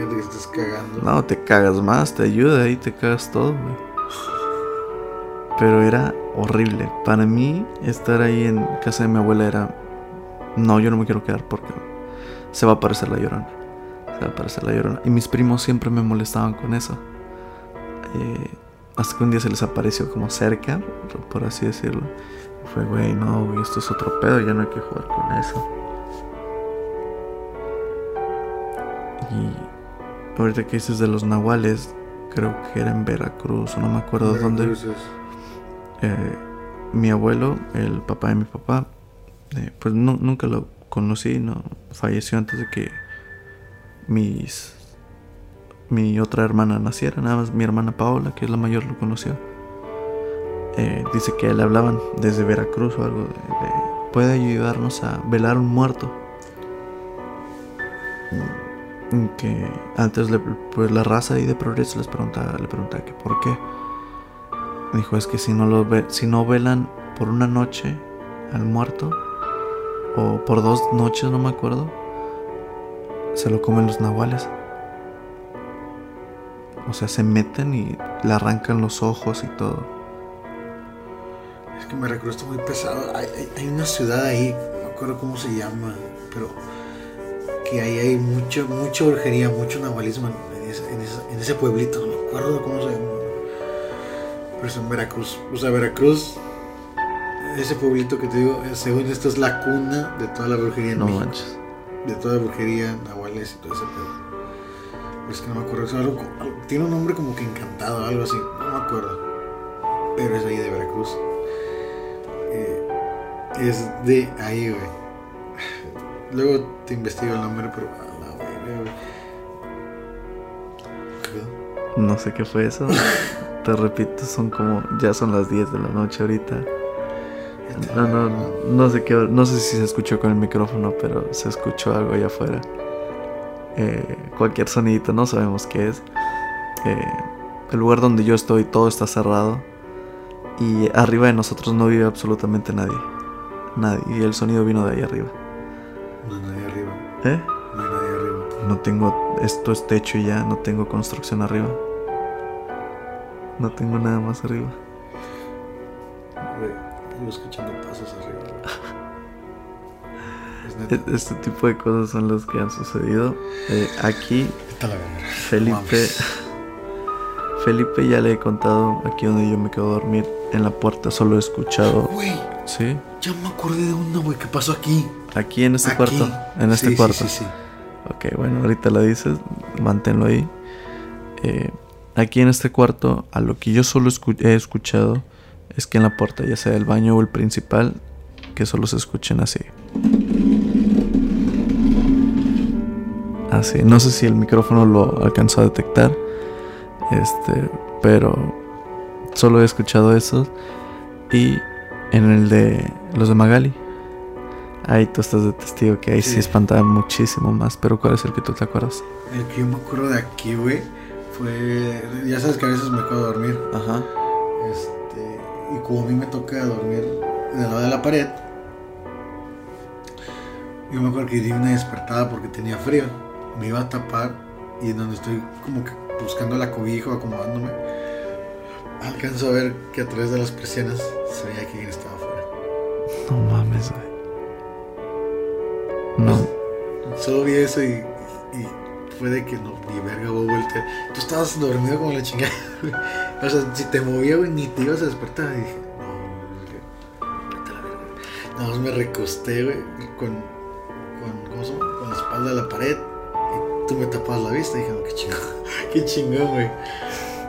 te estás cagando. No, te cagas más, te ayuda y te cagas todo, Pero era horrible. Para mí, estar ahí en casa de mi abuela era. No, yo no me quiero quedar porque se va a aparecer la llorona. Se va a aparecer la llorona. Y mis primos siempre me molestaban con eso. Eh, hasta que un día se les apareció como cerca, por así decirlo. Y fue, güey, no, güey, esto es otro pedo, ya no hay que jugar con eso. Y ahorita que dices de los nahuales, creo que era en Veracruz, o no me acuerdo dónde. Eh, mi abuelo, el papá de mi papá, eh, pues nunca lo conocí, no falleció antes de que mis mi otra hermana naciera, nada más mi hermana Paola, que es la mayor, lo conoció. Eh, dice que le hablaban desde Veracruz o algo de, puede ayudarnos a velar un muerto. Mm, que antes pues la raza ahí de progreso les preguntaba, le preguntaba que por qué. Dijo es que si no lo ve, si no velan por una noche al muerto o por dos noches no me acuerdo, se lo comen los nahuales. O sea, se meten y le arrancan los ojos y todo. Es que me recuerdo muy pesado. Hay, una ciudad ahí, no acuerdo cómo se llama, pero que ahí hay mucha, mucha brujería, mucho nahualismo en ese, pueblito. No me acuerdo cómo se llama. Pero es en Veracruz. O sea, Veracruz, ese pueblito que te digo, eh, según esto es la cuna de toda la brujería en no Manches. De toda la brujería, nahuales y todo ese pedo. Es que no me acuerdo. tiene un nombre como que encantado, algo así. No me acuerdo. Pero es ahí de Veracruz. Eh, es de ahí, güey. Luego te investigo el nombre, pero No sé qué fue eso. te repito, son como. Ya son las 10 de la noche ahorita. No, no, no sé qué. No sé si se escuchó con el micrófono, pero se escuchó algo allá afuera. Eh, cualquier sonidito, no sabemos qué es. Eh, el lugar donde yo estoy, todo está cerrado. Y arriba de nosotros no vive absolutamente nadie. Nadie. Y el sonido vino de ahí arriba. No hay nadie arriba. ¿Eh? No hay nadie arriba. No tengo. Esto es techo y ya, no tengo construcción arriba. No tengo nada más arriba. escuchando pasos arriba. Este tipo de cosas son las que han sucedido. Eh, aquí, Felipe. Felipe ya le he contado aquí donde yo me quedo a dormir. En la puerta solo he escuchado. Güey. Sí. Ya me acordé de una, güey. ¿Qué pasó aquí? Aquí en este cuarto. En este cuarto. Sí, sí, sí. Ok, bueno, ahorita la dices. Manténlo ahí. Eh, aquí en este cuarto, a lo que yo solo he escuchado es que en la puerta, ya sea el baño o el principal, que solo se escuchen así. Así, no sé si el micrófono lo alcanzó a detectar. Este, pero solo he escuchado esos. Y en el de los de Magali. Ahí tú estás de testigo que ahí sí, Sí. espantaban muchísimo más. Pero ¿cuál es el que tú te acuerdas? El que yo me acuerdo de aquí, güey, fue. Ya sabes que a veces me acuerdo dormir. Ajá. Este, y como a mí me toca dormir del lado de la pared, yo me acuerdo que di una despertada porque tenía frío. Me iba a tapar y en donde estoy como que buscando la cobija o acomodándome, alcanzo a ver que a través de las persianas se veía que alguien estaba afuera. No mames, güey. No. Solo vi eso y, y fue de que no, ni verga, güey, volteé. Tú estabas dormido como la chingada, güey. O sea, si te movía, güey, ni te ibas a despertar. Y dije, no, vete a la verga. Nada más me recosté, güey, con, con, ¿cómo se llama? Con la espalda a la pared. Tú me tapabas la vista. Y dije, qué chingón, qué chingón, güey.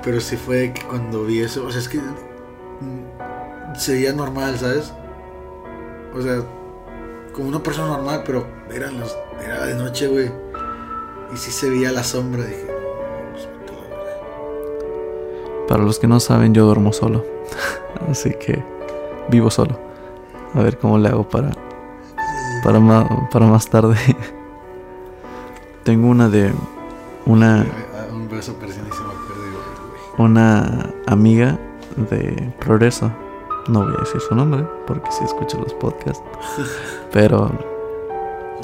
Pero sí fue que cuando vi eso, o sea, es que mm, se veía normal, ¿sabes? O sea, como una persona normal, pero era, las, era de noche, güey. Y sí se veía la sombra. Dije, pues. Para los que no saben, yo duermo solo. Así que vivo solo. A ver cómo le hago para, para, más, para más tarde. Tengo una de una, Un beso y se me digo, güey. una amiga de Progreso. No voy a decir su nombre porque si escucho los podcasts. Pero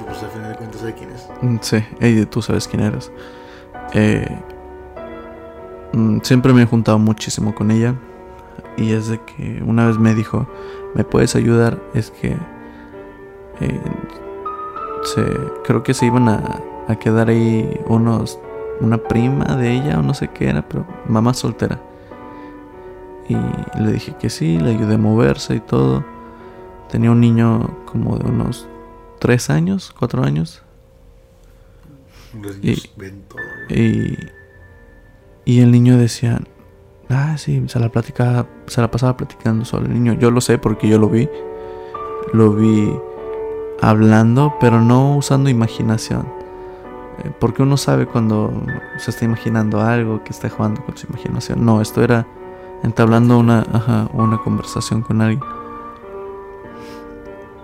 pues al final de cuentas, ¿sabe quién es? Mm, Sí, ey, tú sabes quién eres. Eh, mm, siempre me he juntado muchísimo con ella. Y es de que una vez me dijo, ¿me puedes ayudar? Es que eh, se, creo que se iban a, a quedar ahí unos, una prima de ella o no sé qué era, pero mamá soltera. Y le dije que sí, le ayudé a moverse y todo. Tenía un niño como de unos 3 años, 4 años. Los niños ven todo. Y, y el niño decía, ah, sí, se la platicaba, se la pasaba platicando solo el niño. Yo lo sé porque yo lo vi. Lo vi hablando, pero no usando imaginación. Eh, Porque uno sabe cuando se está imaginando algo, que está jugando con su imaginación. No, esto era entablando una, ajá, una conversación con alguien.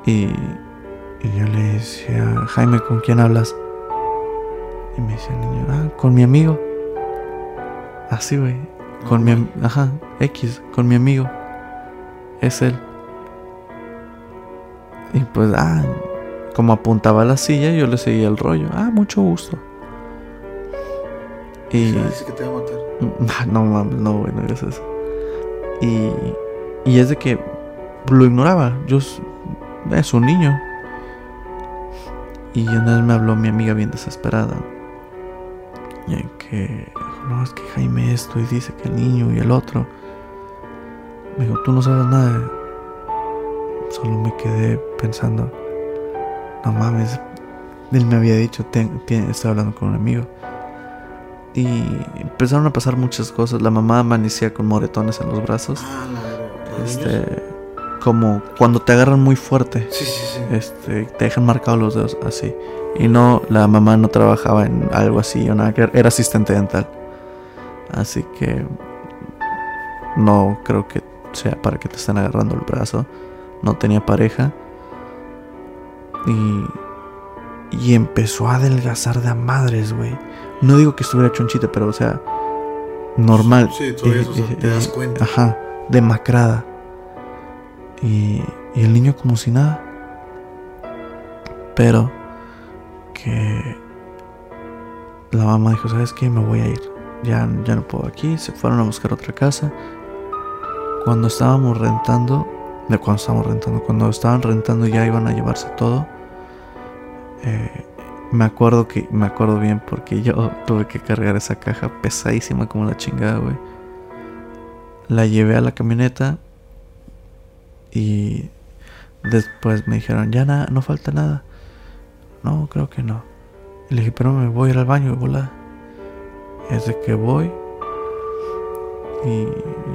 Y, y yo le decía, Jaime, ¿con quién hablas? Y me decía el niño, ah, con mi amigo. Así, güey. Con mi, ajá, X, con mi amigo. Es él. Y pues, ah, como apuntaba a la silla, yo le seguía el rollo. Ah, mucho gusto. Y, Sí, dice que te va a matar. No mames, no, güey, no digas eso. Y, y es de que lo ignoraba. Yo es un niño. Y una vez me habló mi amiga bien desesperada. Y que no, es que Jaime esto y dice que el niño y el otro. Me dijo, tú no sabes nada. Solo me quedé pensando, no mames. Él me había dicho, "Ten- ten- estoy hablando con un amigo. Y empezaron a pasar muchas cosas. La mamá amanecía con moretones en los brazos. Ah. Este, como cuando te agarran muy fuerte, Sí, sí, sí. este, te dejan marcados los dedos así. Y no, la mamá no trabajaba en algo así o nada, que era asistente dental. Así que no creo que sea para que te estén agarrando el brazo. No tenía pareja. Y, y empezó a adelgazar de a madres, güey. No digo que estuviera chonchita, pero o sea, normal. Sí, todavía eso, Eh, te das eh, cuenta. Ajá, demacrada. Y, y el niño como si nada. Pero que la mamá dijo, ¿sabes qué? Me voy a ir. Ya, ya no puedo aquí. Se fueron a buscar otra casa. Cuando estábamos rentando, de cuando estábamos rentando, cuando estaban rentando ya iban a llevarse todo. eh, me acuerdo que, me acuerdo bien porque yo tuve que cargar esa caja pesadísima como la chingada, güey. La llevé a la camioneta y después me dijeron, ya nada, no falta nada. No, creo que no. Y le dije, pero me voy a ir al baño, volá. Es de que voy y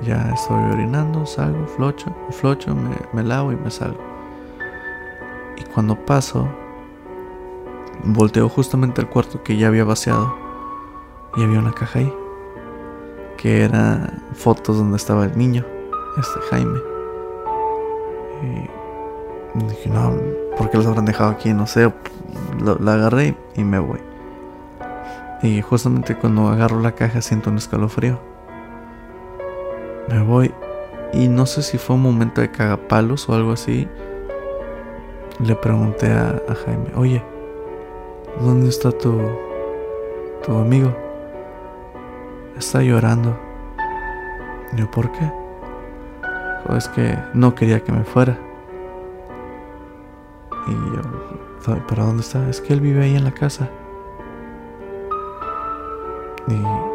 ya estoy orinando, salgo, flocho, flocho, me, me lavo y me salgo. Y cuando paso, volteo justamente al cuarto que ya había vaciado y había una caja ahí. que eran fotos donde estaba el niño, este Jaime. Y dije, no, ¿por qué los habrán dejado aquí? No sé, la agarré y me voy. Y justamente cuando agarro la caja siento un escalofrío. Me voy y no sé si fue un momento de cagapalos o algo así. Le pregunté a, Jaime, oye, ¿dónde está tu, tu amigo? Está llorando. yo, ¿por qué? es que no quería que me fuera. Y yo, ¿para dónde está? Es que él vive ahí en la casa.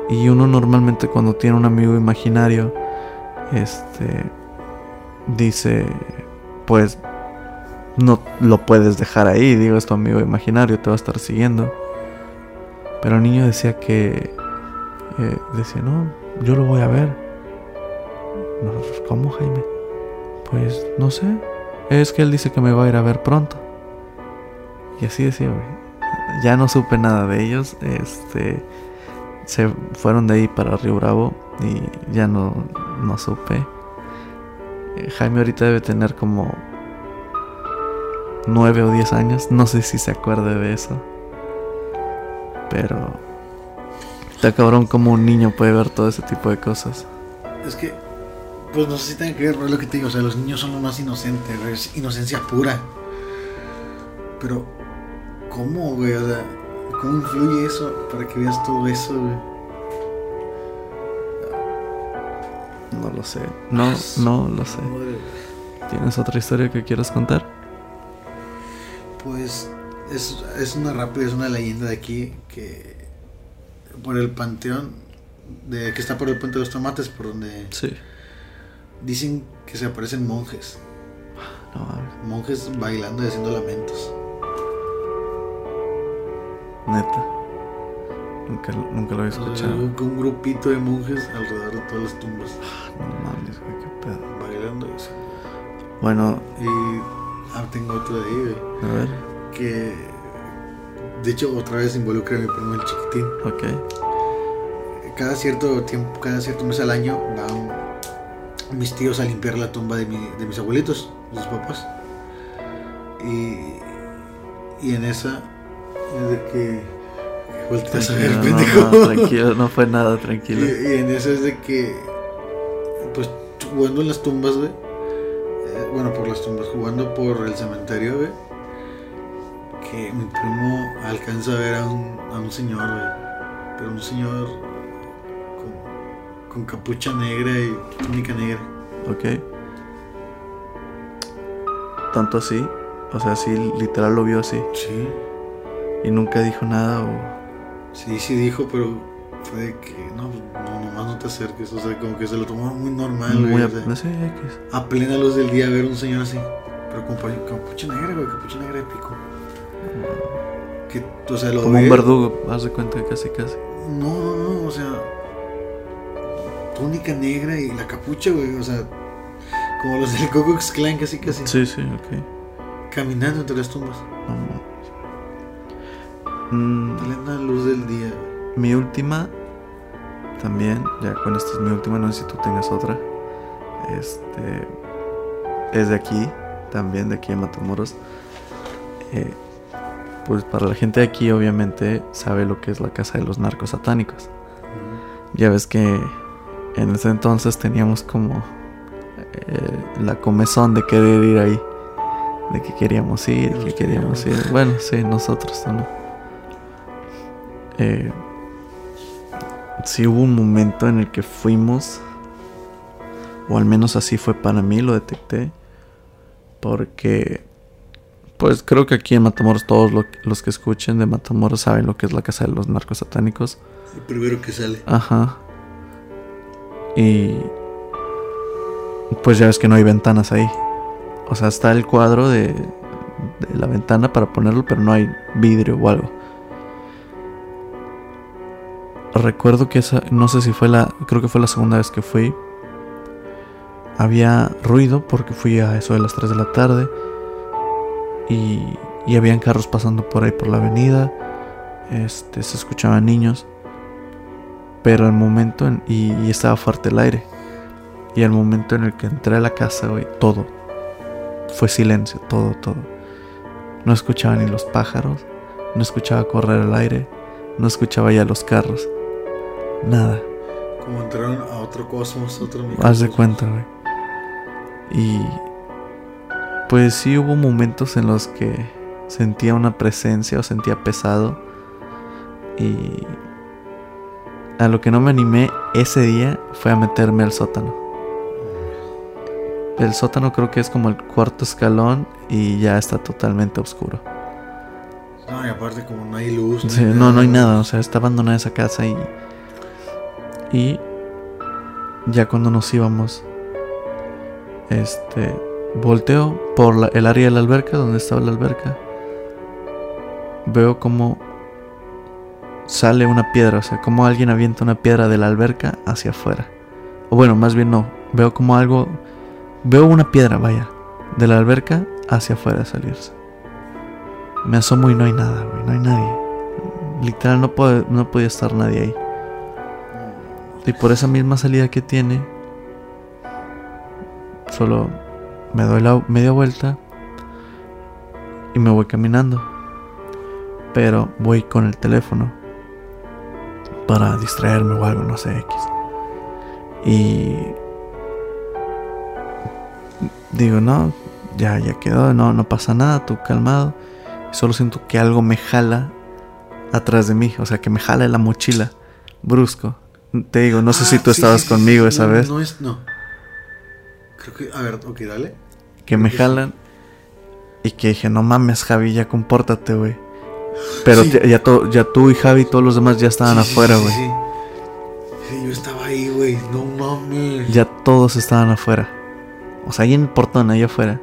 Y, y uno normalmente cuando tiene un amigo imaginario, este, dice, pues no lo puedes dejar ahí, digo, es tu amigo imaginario, te va a estar siguiendo. Pero el niño decía que, eh, decía, no, yo lo voy a ver. ¿Cómo, Jaime? Pues no sé. Es que él dice que me va a ir a ver pronto. Y así decía, Ya no supe nada de ellos. Este. Se fueron de ahí para Río Bravo. Y ya no, no supe. Eh, Jaime ahorita debe tener como 9 o 10 años. No sé si se acuerde de eso. Pero. Está cabrón como un niño puede ver todo ese tipo de cosas. Es que. Pues no sé si tiene que ver, lo que te digo. O sea, los niños son lo más inocentes, Es inocencia pura. Pero. ¿Cómo, güey? O sea, ¿cómo influye eso para que veas todo eso, güey? No lo sé. No, no lo sé. ¿Tienes otra historia que quieras contar? Pues es, es una rápida, es una leyenda de aquí que por el panteón de que está por el puente de los tomates por donde sí. dicen que se aparecen monjes. monjes bailando y haciendo lamentos. Neta. Nunca, nunca lo había escuchado. un grupito de monjes alrededor de todas las tumbas. No mames, güey, qué pedo. Bailando y Bueno. Y ah, tengo otro de ahí, A ver. Que de hecho otra vez involucra a mi primo el chiquitín. Ok. Cada cierto tiempo, cada cierto mes al año van mis tíos a limpiar la tumba de, mi, de mis abuelitos, de sus papás. Y, y en esa es de que no, tranquilo, no fue nada, tranquilo. Y, en eso es de que, pues, jugando en las tumbas, güey. Eh, bueno, por las tumbas, jugando por el cementerio, güey. Que mi primo alcanza a ver a un, a un señor, güey. Pero un señor con, con capucha negra y túnica negra. Ok. Tanto así. O sea, sí, literal lo vio así. Sí. Y nunca dijo nada o. Sí, sí dijo, pero fue de que no, no, nomás no te acerques. O sea, como que se lo tomó muy normal, muy a, a plena luz del día ver un señor así. Pero con capucha negra, güey, capucha negra de pico. Que, o sea, lo Como un verdugo, haz de cuenta casi, casi. No, no, no, o sea. Túnica negra y la capucha, güey, o sea. Como los del Coco Clan, casi, casi. Sí, sí, ok. Caminando entre las tumbas. No, no. Mm. Plena luz del día. Mi última, también, ya con esta es mi última, no sé si tú tengas otra. Este, es de aquí, también de aquí en Matamoros. Eh, pues para la gente de aquí, obviamente, sabe lo que es la casa de los narcos satánicos. Ya ves que en ese entonces teníamos como eh, la comezón de querer ir ahí. De que queríamos ir, que queríamos ir. Bueno, sí, nosotros no. Eh, si hubo un momento en el que fuimos, o al menos así fue para mí, lo detecté, porque pues creo que aquí en Matamoros todos los que escuchen de Matamoros saben lo que es la casa de los narcos satánicos. El primero que sale. Ajá. Y pues ya ves que no hay ventanas ahí. O sea, está el cuadro de, de la ventana para ponerlo, pero no hay vidrio o algo recuerdo que esa, no sé si fue la, creo que fue la segunda vez que fui. Había ruido porque fui a eso de las 3 de la tarde. Y, y habían carros pasando por ahí por la avenida. Este, se escuchaban niños. Pero el momento en, y, y estaba fuerte el aire. Y el momento en el que entré a la casa, güey, todo. Fue silencio, todo, todo. No escuchaba ni los pájaros, no escuchaba correr el aire, no escuchaba ya los carros. Nada. Como entraron a otro cosmos, otro Haz de microcosmos. cuenta, güey. Y pues sí hubo momentos en los que sentía una presencia o sentía pesado. Y a lo que no me animé ese día fue a meterme al sótano. El sótano creo que es como el cuarto escalón y ya está totalmente oscuro. No, y aparte como no hay luz. Sí, no, no hay nada, o sea, está abandonada esa casa y. Y. Ya cuando nos íbamos. Este. Volteo por el área de la alberca, donde estaba la alberca. Veo como. Sale una piedra, o sea, como alguien avienta una piedra de la alberca hacia afuera. O bueno, más bien no. Veo como algo. Veo una piedra, vaya. De la alberca hacia afuera salirse. Me asomo y no hay nada. No hay nadie. Literal, no, puede- no podía estar nadie ahí. Y por esa misma salida que tiene, solo me doy la media vuelta y me voy caminando. Pero voy con el teléfono para distraerme o algo, no sé, X. Y digo, no, ya, ya quedó, no, no pasa nada, tú calmado. Solo siento que algo me jala atrás de mí, o sea, que me jala la mochila, brusco. Te digo, no sé si Ah, tú sí, estabas sí, conmigo esa no, vez, No es, no. Creo que, a ver, ok, dale. que me jalan y que dije, no mames, Javi, ya compórtate, güey. Pero Sí. ya, ya to- ya tú y Javi y todos los demás ya estaban Sí, afuera, güey. Sí, Sí, yo estaba ahí, güey. No mames. Ya todos estaban afuera. O sea, ahí en el portón, ahí afuera.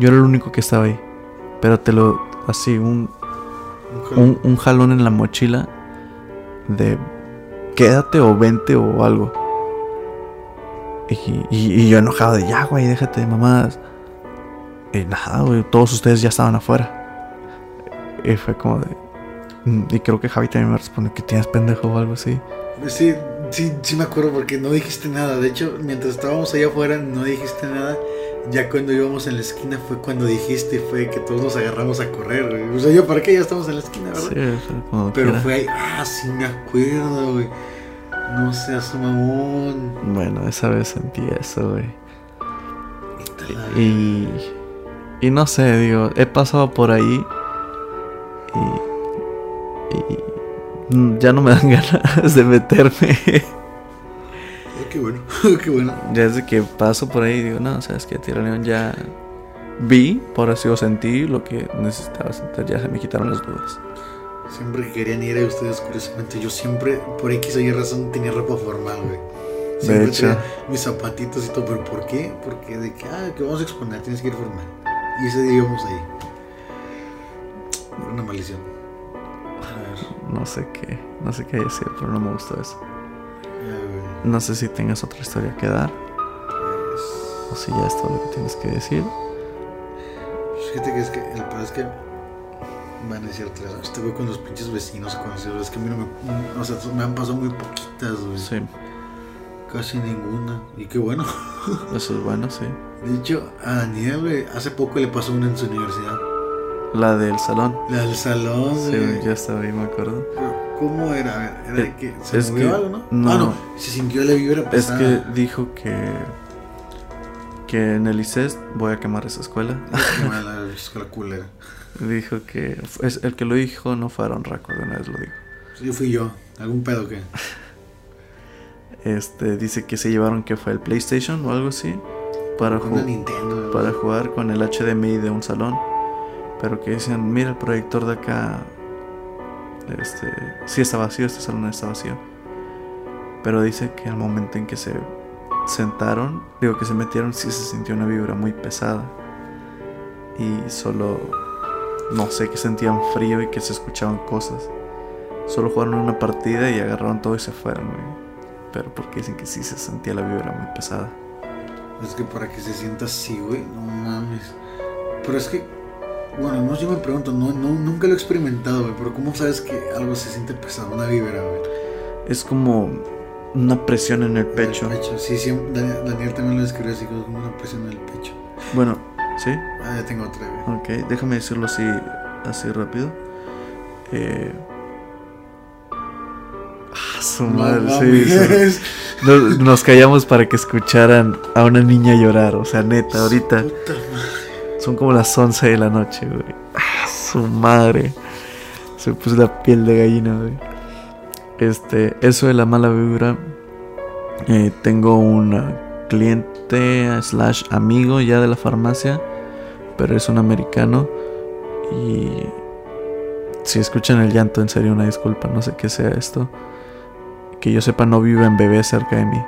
Yo era el único que estaba ahí. Pero te lo, así, un, un, un jalón en la mochila de quédate o vente o algo. Y, y- y yo enojado de ya, güey, déjate de mamadas. Y nada, güey, todos ustedes ya estaban afuera. Y fue como de. mm, Y creo que Javi también me responde que tienes pendejo o algo así. Sí, sí, sí me acuerdo porque no dijiste nada. De hecho, mientras estábamos allá afuera no dijiste nada. Ya cuando íbamos en la esquina fue cuando dijiste, fue que todos nos agarramos a correr. güey. O sea, yo para qué ya estamos en la esquina, ¿verdad? Sí, como Pero quiera. fue ahí, ah, sí me acuerdo, güey. No seas mamón. Bueno, esa vez sentí eso, güey. La- Y, y no sé, digo, he pasado por ahí y, y ya no me dan ganas de meterme. Oh, qué bueno, qué bueno. ya desde que paso por ahí digo, no, sabes que Tierra León ya vi, por así o sentí lo que necesitaba sentir, ya se me quitaron las dudas. Siempre que querían ir a ustedes, curiosamente, yo siempre, por X o Y razón, tenía ropa formal, güey. Siempre hecho. traía mis zapatitos y todo, pero ¿por qué? Porque de que, ah, que vamos a exponer, tienes que ir formal. Y ese día íbamos ahí. Era una maldición. A ver, No sé qué, no sé qué decir, pero no me gustó eso. güey. No sé si tengas otra historia que dar o si ya es todo lo que tienes que decir. Fíjate que es que el peor es que. Van a decir Este güey con los pinches vecinos conocidos. Es que a mí no me. O sea, me han pasado muy poquitas, güey. Sí, Casi ninguna. Y qué bueno. eso es bueno, sí. De hecho, a Daniel, güey, hace poco le pasó una en su universidad. La del salón. La del salón, Sí, güey. yo estaba ahí, me acuerdo. Pero, ¿Cómo era? A ver, ¿era de Eh, que se es movió que- algo, no? no. Ah, no, se sintió la vibra Es pesada. que dijo que que en el ICES voy a quemar esa escuela. Qué mala escuela culera. dijo que es el que lo dijo no fue Aaron Raco, de una vez lo dijo. Sí, fui yo. ¿Algún pedo que? Este dice que se llevaron que fue el PlayStation o algo así para Una jugar Nintendo. güey. para jugar con el HDMI de un salón. Pero que decían, mira el proyector de acá. Este, sí está vacío, este salón está vacío. Pero dice que al momento en que se sentaron, digo que se metieron, sí se sintió una vibra muy pesada. Y solo, no sé, que sentían frío y que se escuchaban cosas. Solo jugaron una partida y agarraron todo y se fueron, güey. Pero porque dicen que sí se sentía la vibra muy pesada. Es que para que se sienta así, güey, no mames. Pero es que, bueno, no, yo me pregunto, no, no, nunca lo he experimentado, güey, pero ¿cómo sabes que algo se siente pesado, una vibra, güey? es como una presión en el pecho. El pecho. Sí, sí, Daniel, Daniel también lo describió así como una presión en el pecho. Bueno, ¿sí? Ah, ya tengo otra, güey. Ok, déjame decirlo así, así rápido. Eh... Ah, su madre, No sí. Nos, nos callamos para que escucharan a una niña llorar. O sea, neta, ahorita Puta madre. Son como las 11 de la noche, güey. Ah, su madre. Se puso la piel de gallina, güey. Este, eso de la mala vibra. eh, tengo un cliente slash amigo ya de la farmacia. Pero es un americano. Y si escuchan el llanto, en serio, una disculpa. No sé qué sea esto. Que yo sepa, no vive en bebé cerca de mí.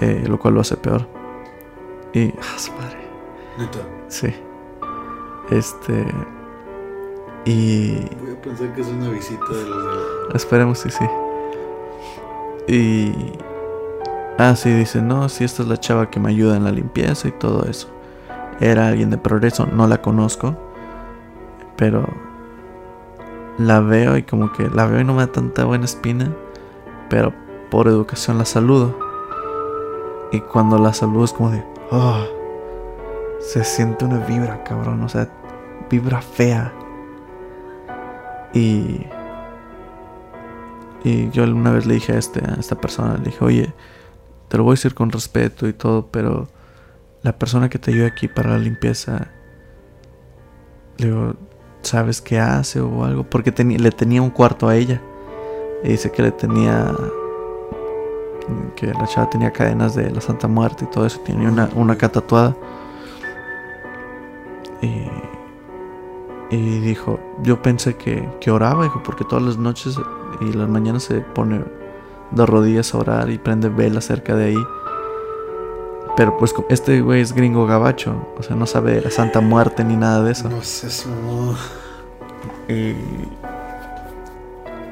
eh, lo cual lo hace peor. Y. Ah, su madre. Neta. Sí. Este. Y. Voy a pensar que es una visita de los de Esperemos que sí. Y. Ah, sí, dice: No, sí, esta es la chava que me ayuda en la limpieza y todo eso. Era alguien de progreso, no la conozco. Pero. La veo y como que la veo y no me da tanta buena espina. Pero por educación la saludo. Y cuando la saludo es como de. "Ah", se siente una vibra, cabrón. O sea, vibra fea. Y. Y yo una vez le dije a, este, a esta persona, le dije, oye, te lo voy a decir con respeto y todo, pero la persona que te ayuda aquí para la limpieza, le digo, ¿sabes qué hace o algo? Porque le tenía un cuarto a ella. Y dice que le tenía... Que la chava tenía cadenas de la Santa Muerte y todo eso. Tenía una, una tatuada. Y... Y dijo, yo pensé que, que oraba, dijo, porque todas las noches y las mañanas se pone de rodillas a orar y prende vela cerca de ahí. Pero pues este güey es gringo gabacho, o sea, no sabe de la Santa Muerte ni nada de eso. No sé, su modo. Y,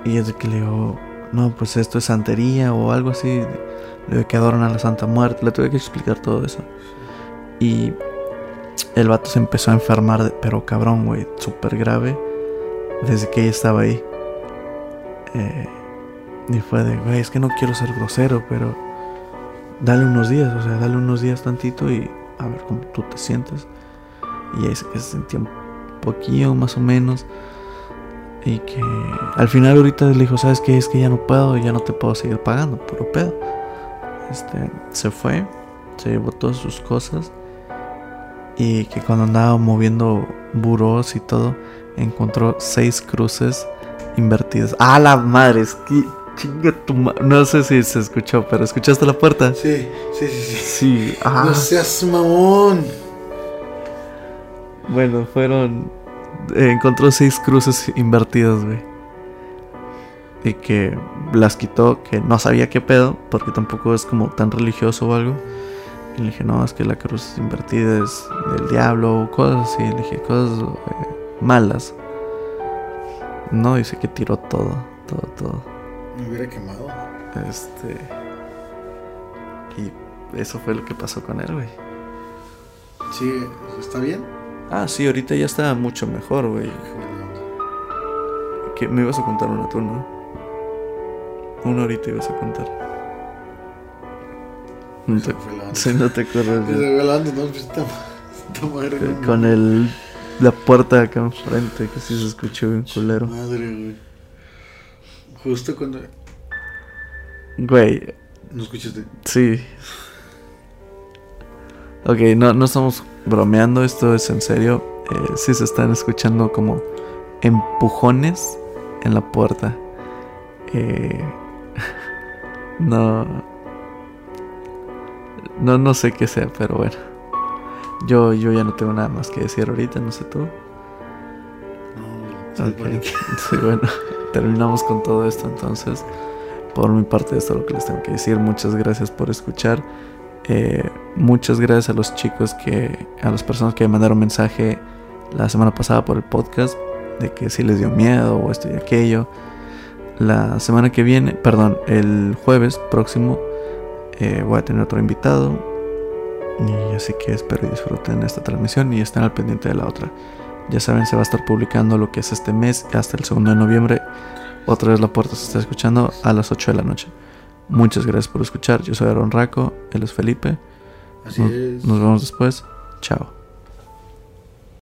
y es de que le digo, no, pues esto es santería o algo así. Le digo que adoran a la Santa Muerte. Le tuve que explicar todo eso. Y el vato se empezó a enfermar, pero cabrón, güey, súper grave. Desde que ella estaba ahí. Eh, y fue de, güey, es que no quiero ser grosero, pero dale unos días, o sea, dale unos días tantito y a ver cómo tú te sientes. Y que se sentía un poquillo más o menos. Y que al final ahorita le dijo, ¿sabes qué? Es que ya no puedo, ya no te puedo seguir pagando, puro pedo. Este, se fue, se llevó todas sus cosas. Y que cuando andaba moviendo burós y todo, encontró seis cruces invertidas. ¡Ah, la madre! Es que chinga tu ma- No sé si se escuchó, pero ¿escuchaste la puerta? Sí, sí, sí, sí. Sí, ah. No seas mamón. Bueno, fueron. eh, encontró seis cruces invertidas, güey. Y que las quitó, que no sabía qué pedo, porque tampoco es como tan religioso o algo. Y le dije, no, es que la cruz invertida es del diablo o cosas así. Le dije, cosas eh, malas. No, dice que tiró todo, todo, todo. Me hubiera quemado. Este. Y eso fue lo que pasó con él, güey. Sí, ¿está bien? Ah, sí, ahorita ya está mucho mejor, güey. Que me ibas a contar una tú, ¿no? Una horita ibas a contar. No te, sí, no te acuerdas. No, pues no- con el la puerta acá enfrente que sí se escuchó bien culero. Madre, güey. Justo cuando. Güey, ¿No escuchaste? sí. Ok, no, no estamos bromeando, esto es en serio. Eh, sí se están escuchando como empujones en la puerta. Eh, no. No, no sé qué sea, pero bueno. Yo, yo ya no tengo nada más que decir ahorita, no sé tú. No, se Ok. supone que- Sí, bueno, terminamos con todo esto entonces. Por mi parte, esto es lo que les tengo que decir. Muchas gracias por escuchar. Eh, muchas gracias a los chicos que, a las personas que me mandaron mensaje la semana pasada por el podcast de que si les dio miedo o esto y aquello. La semana que viene, perdón, el jueves próximo eh, voy a tener otro invitado. Y así que espero y disfruten esta transmisión y estén al pendiente de la otra. Ya saben, se va a estar publicando lo que es este mes hasta el segundo de noviembre. otra vez la puerta se está escuchando a las 8 de la noche. Muchas gracias por escuchar. Yo soy Aaron Raco, él es Felipe. Así Nos, es. nos vemos después. Chao.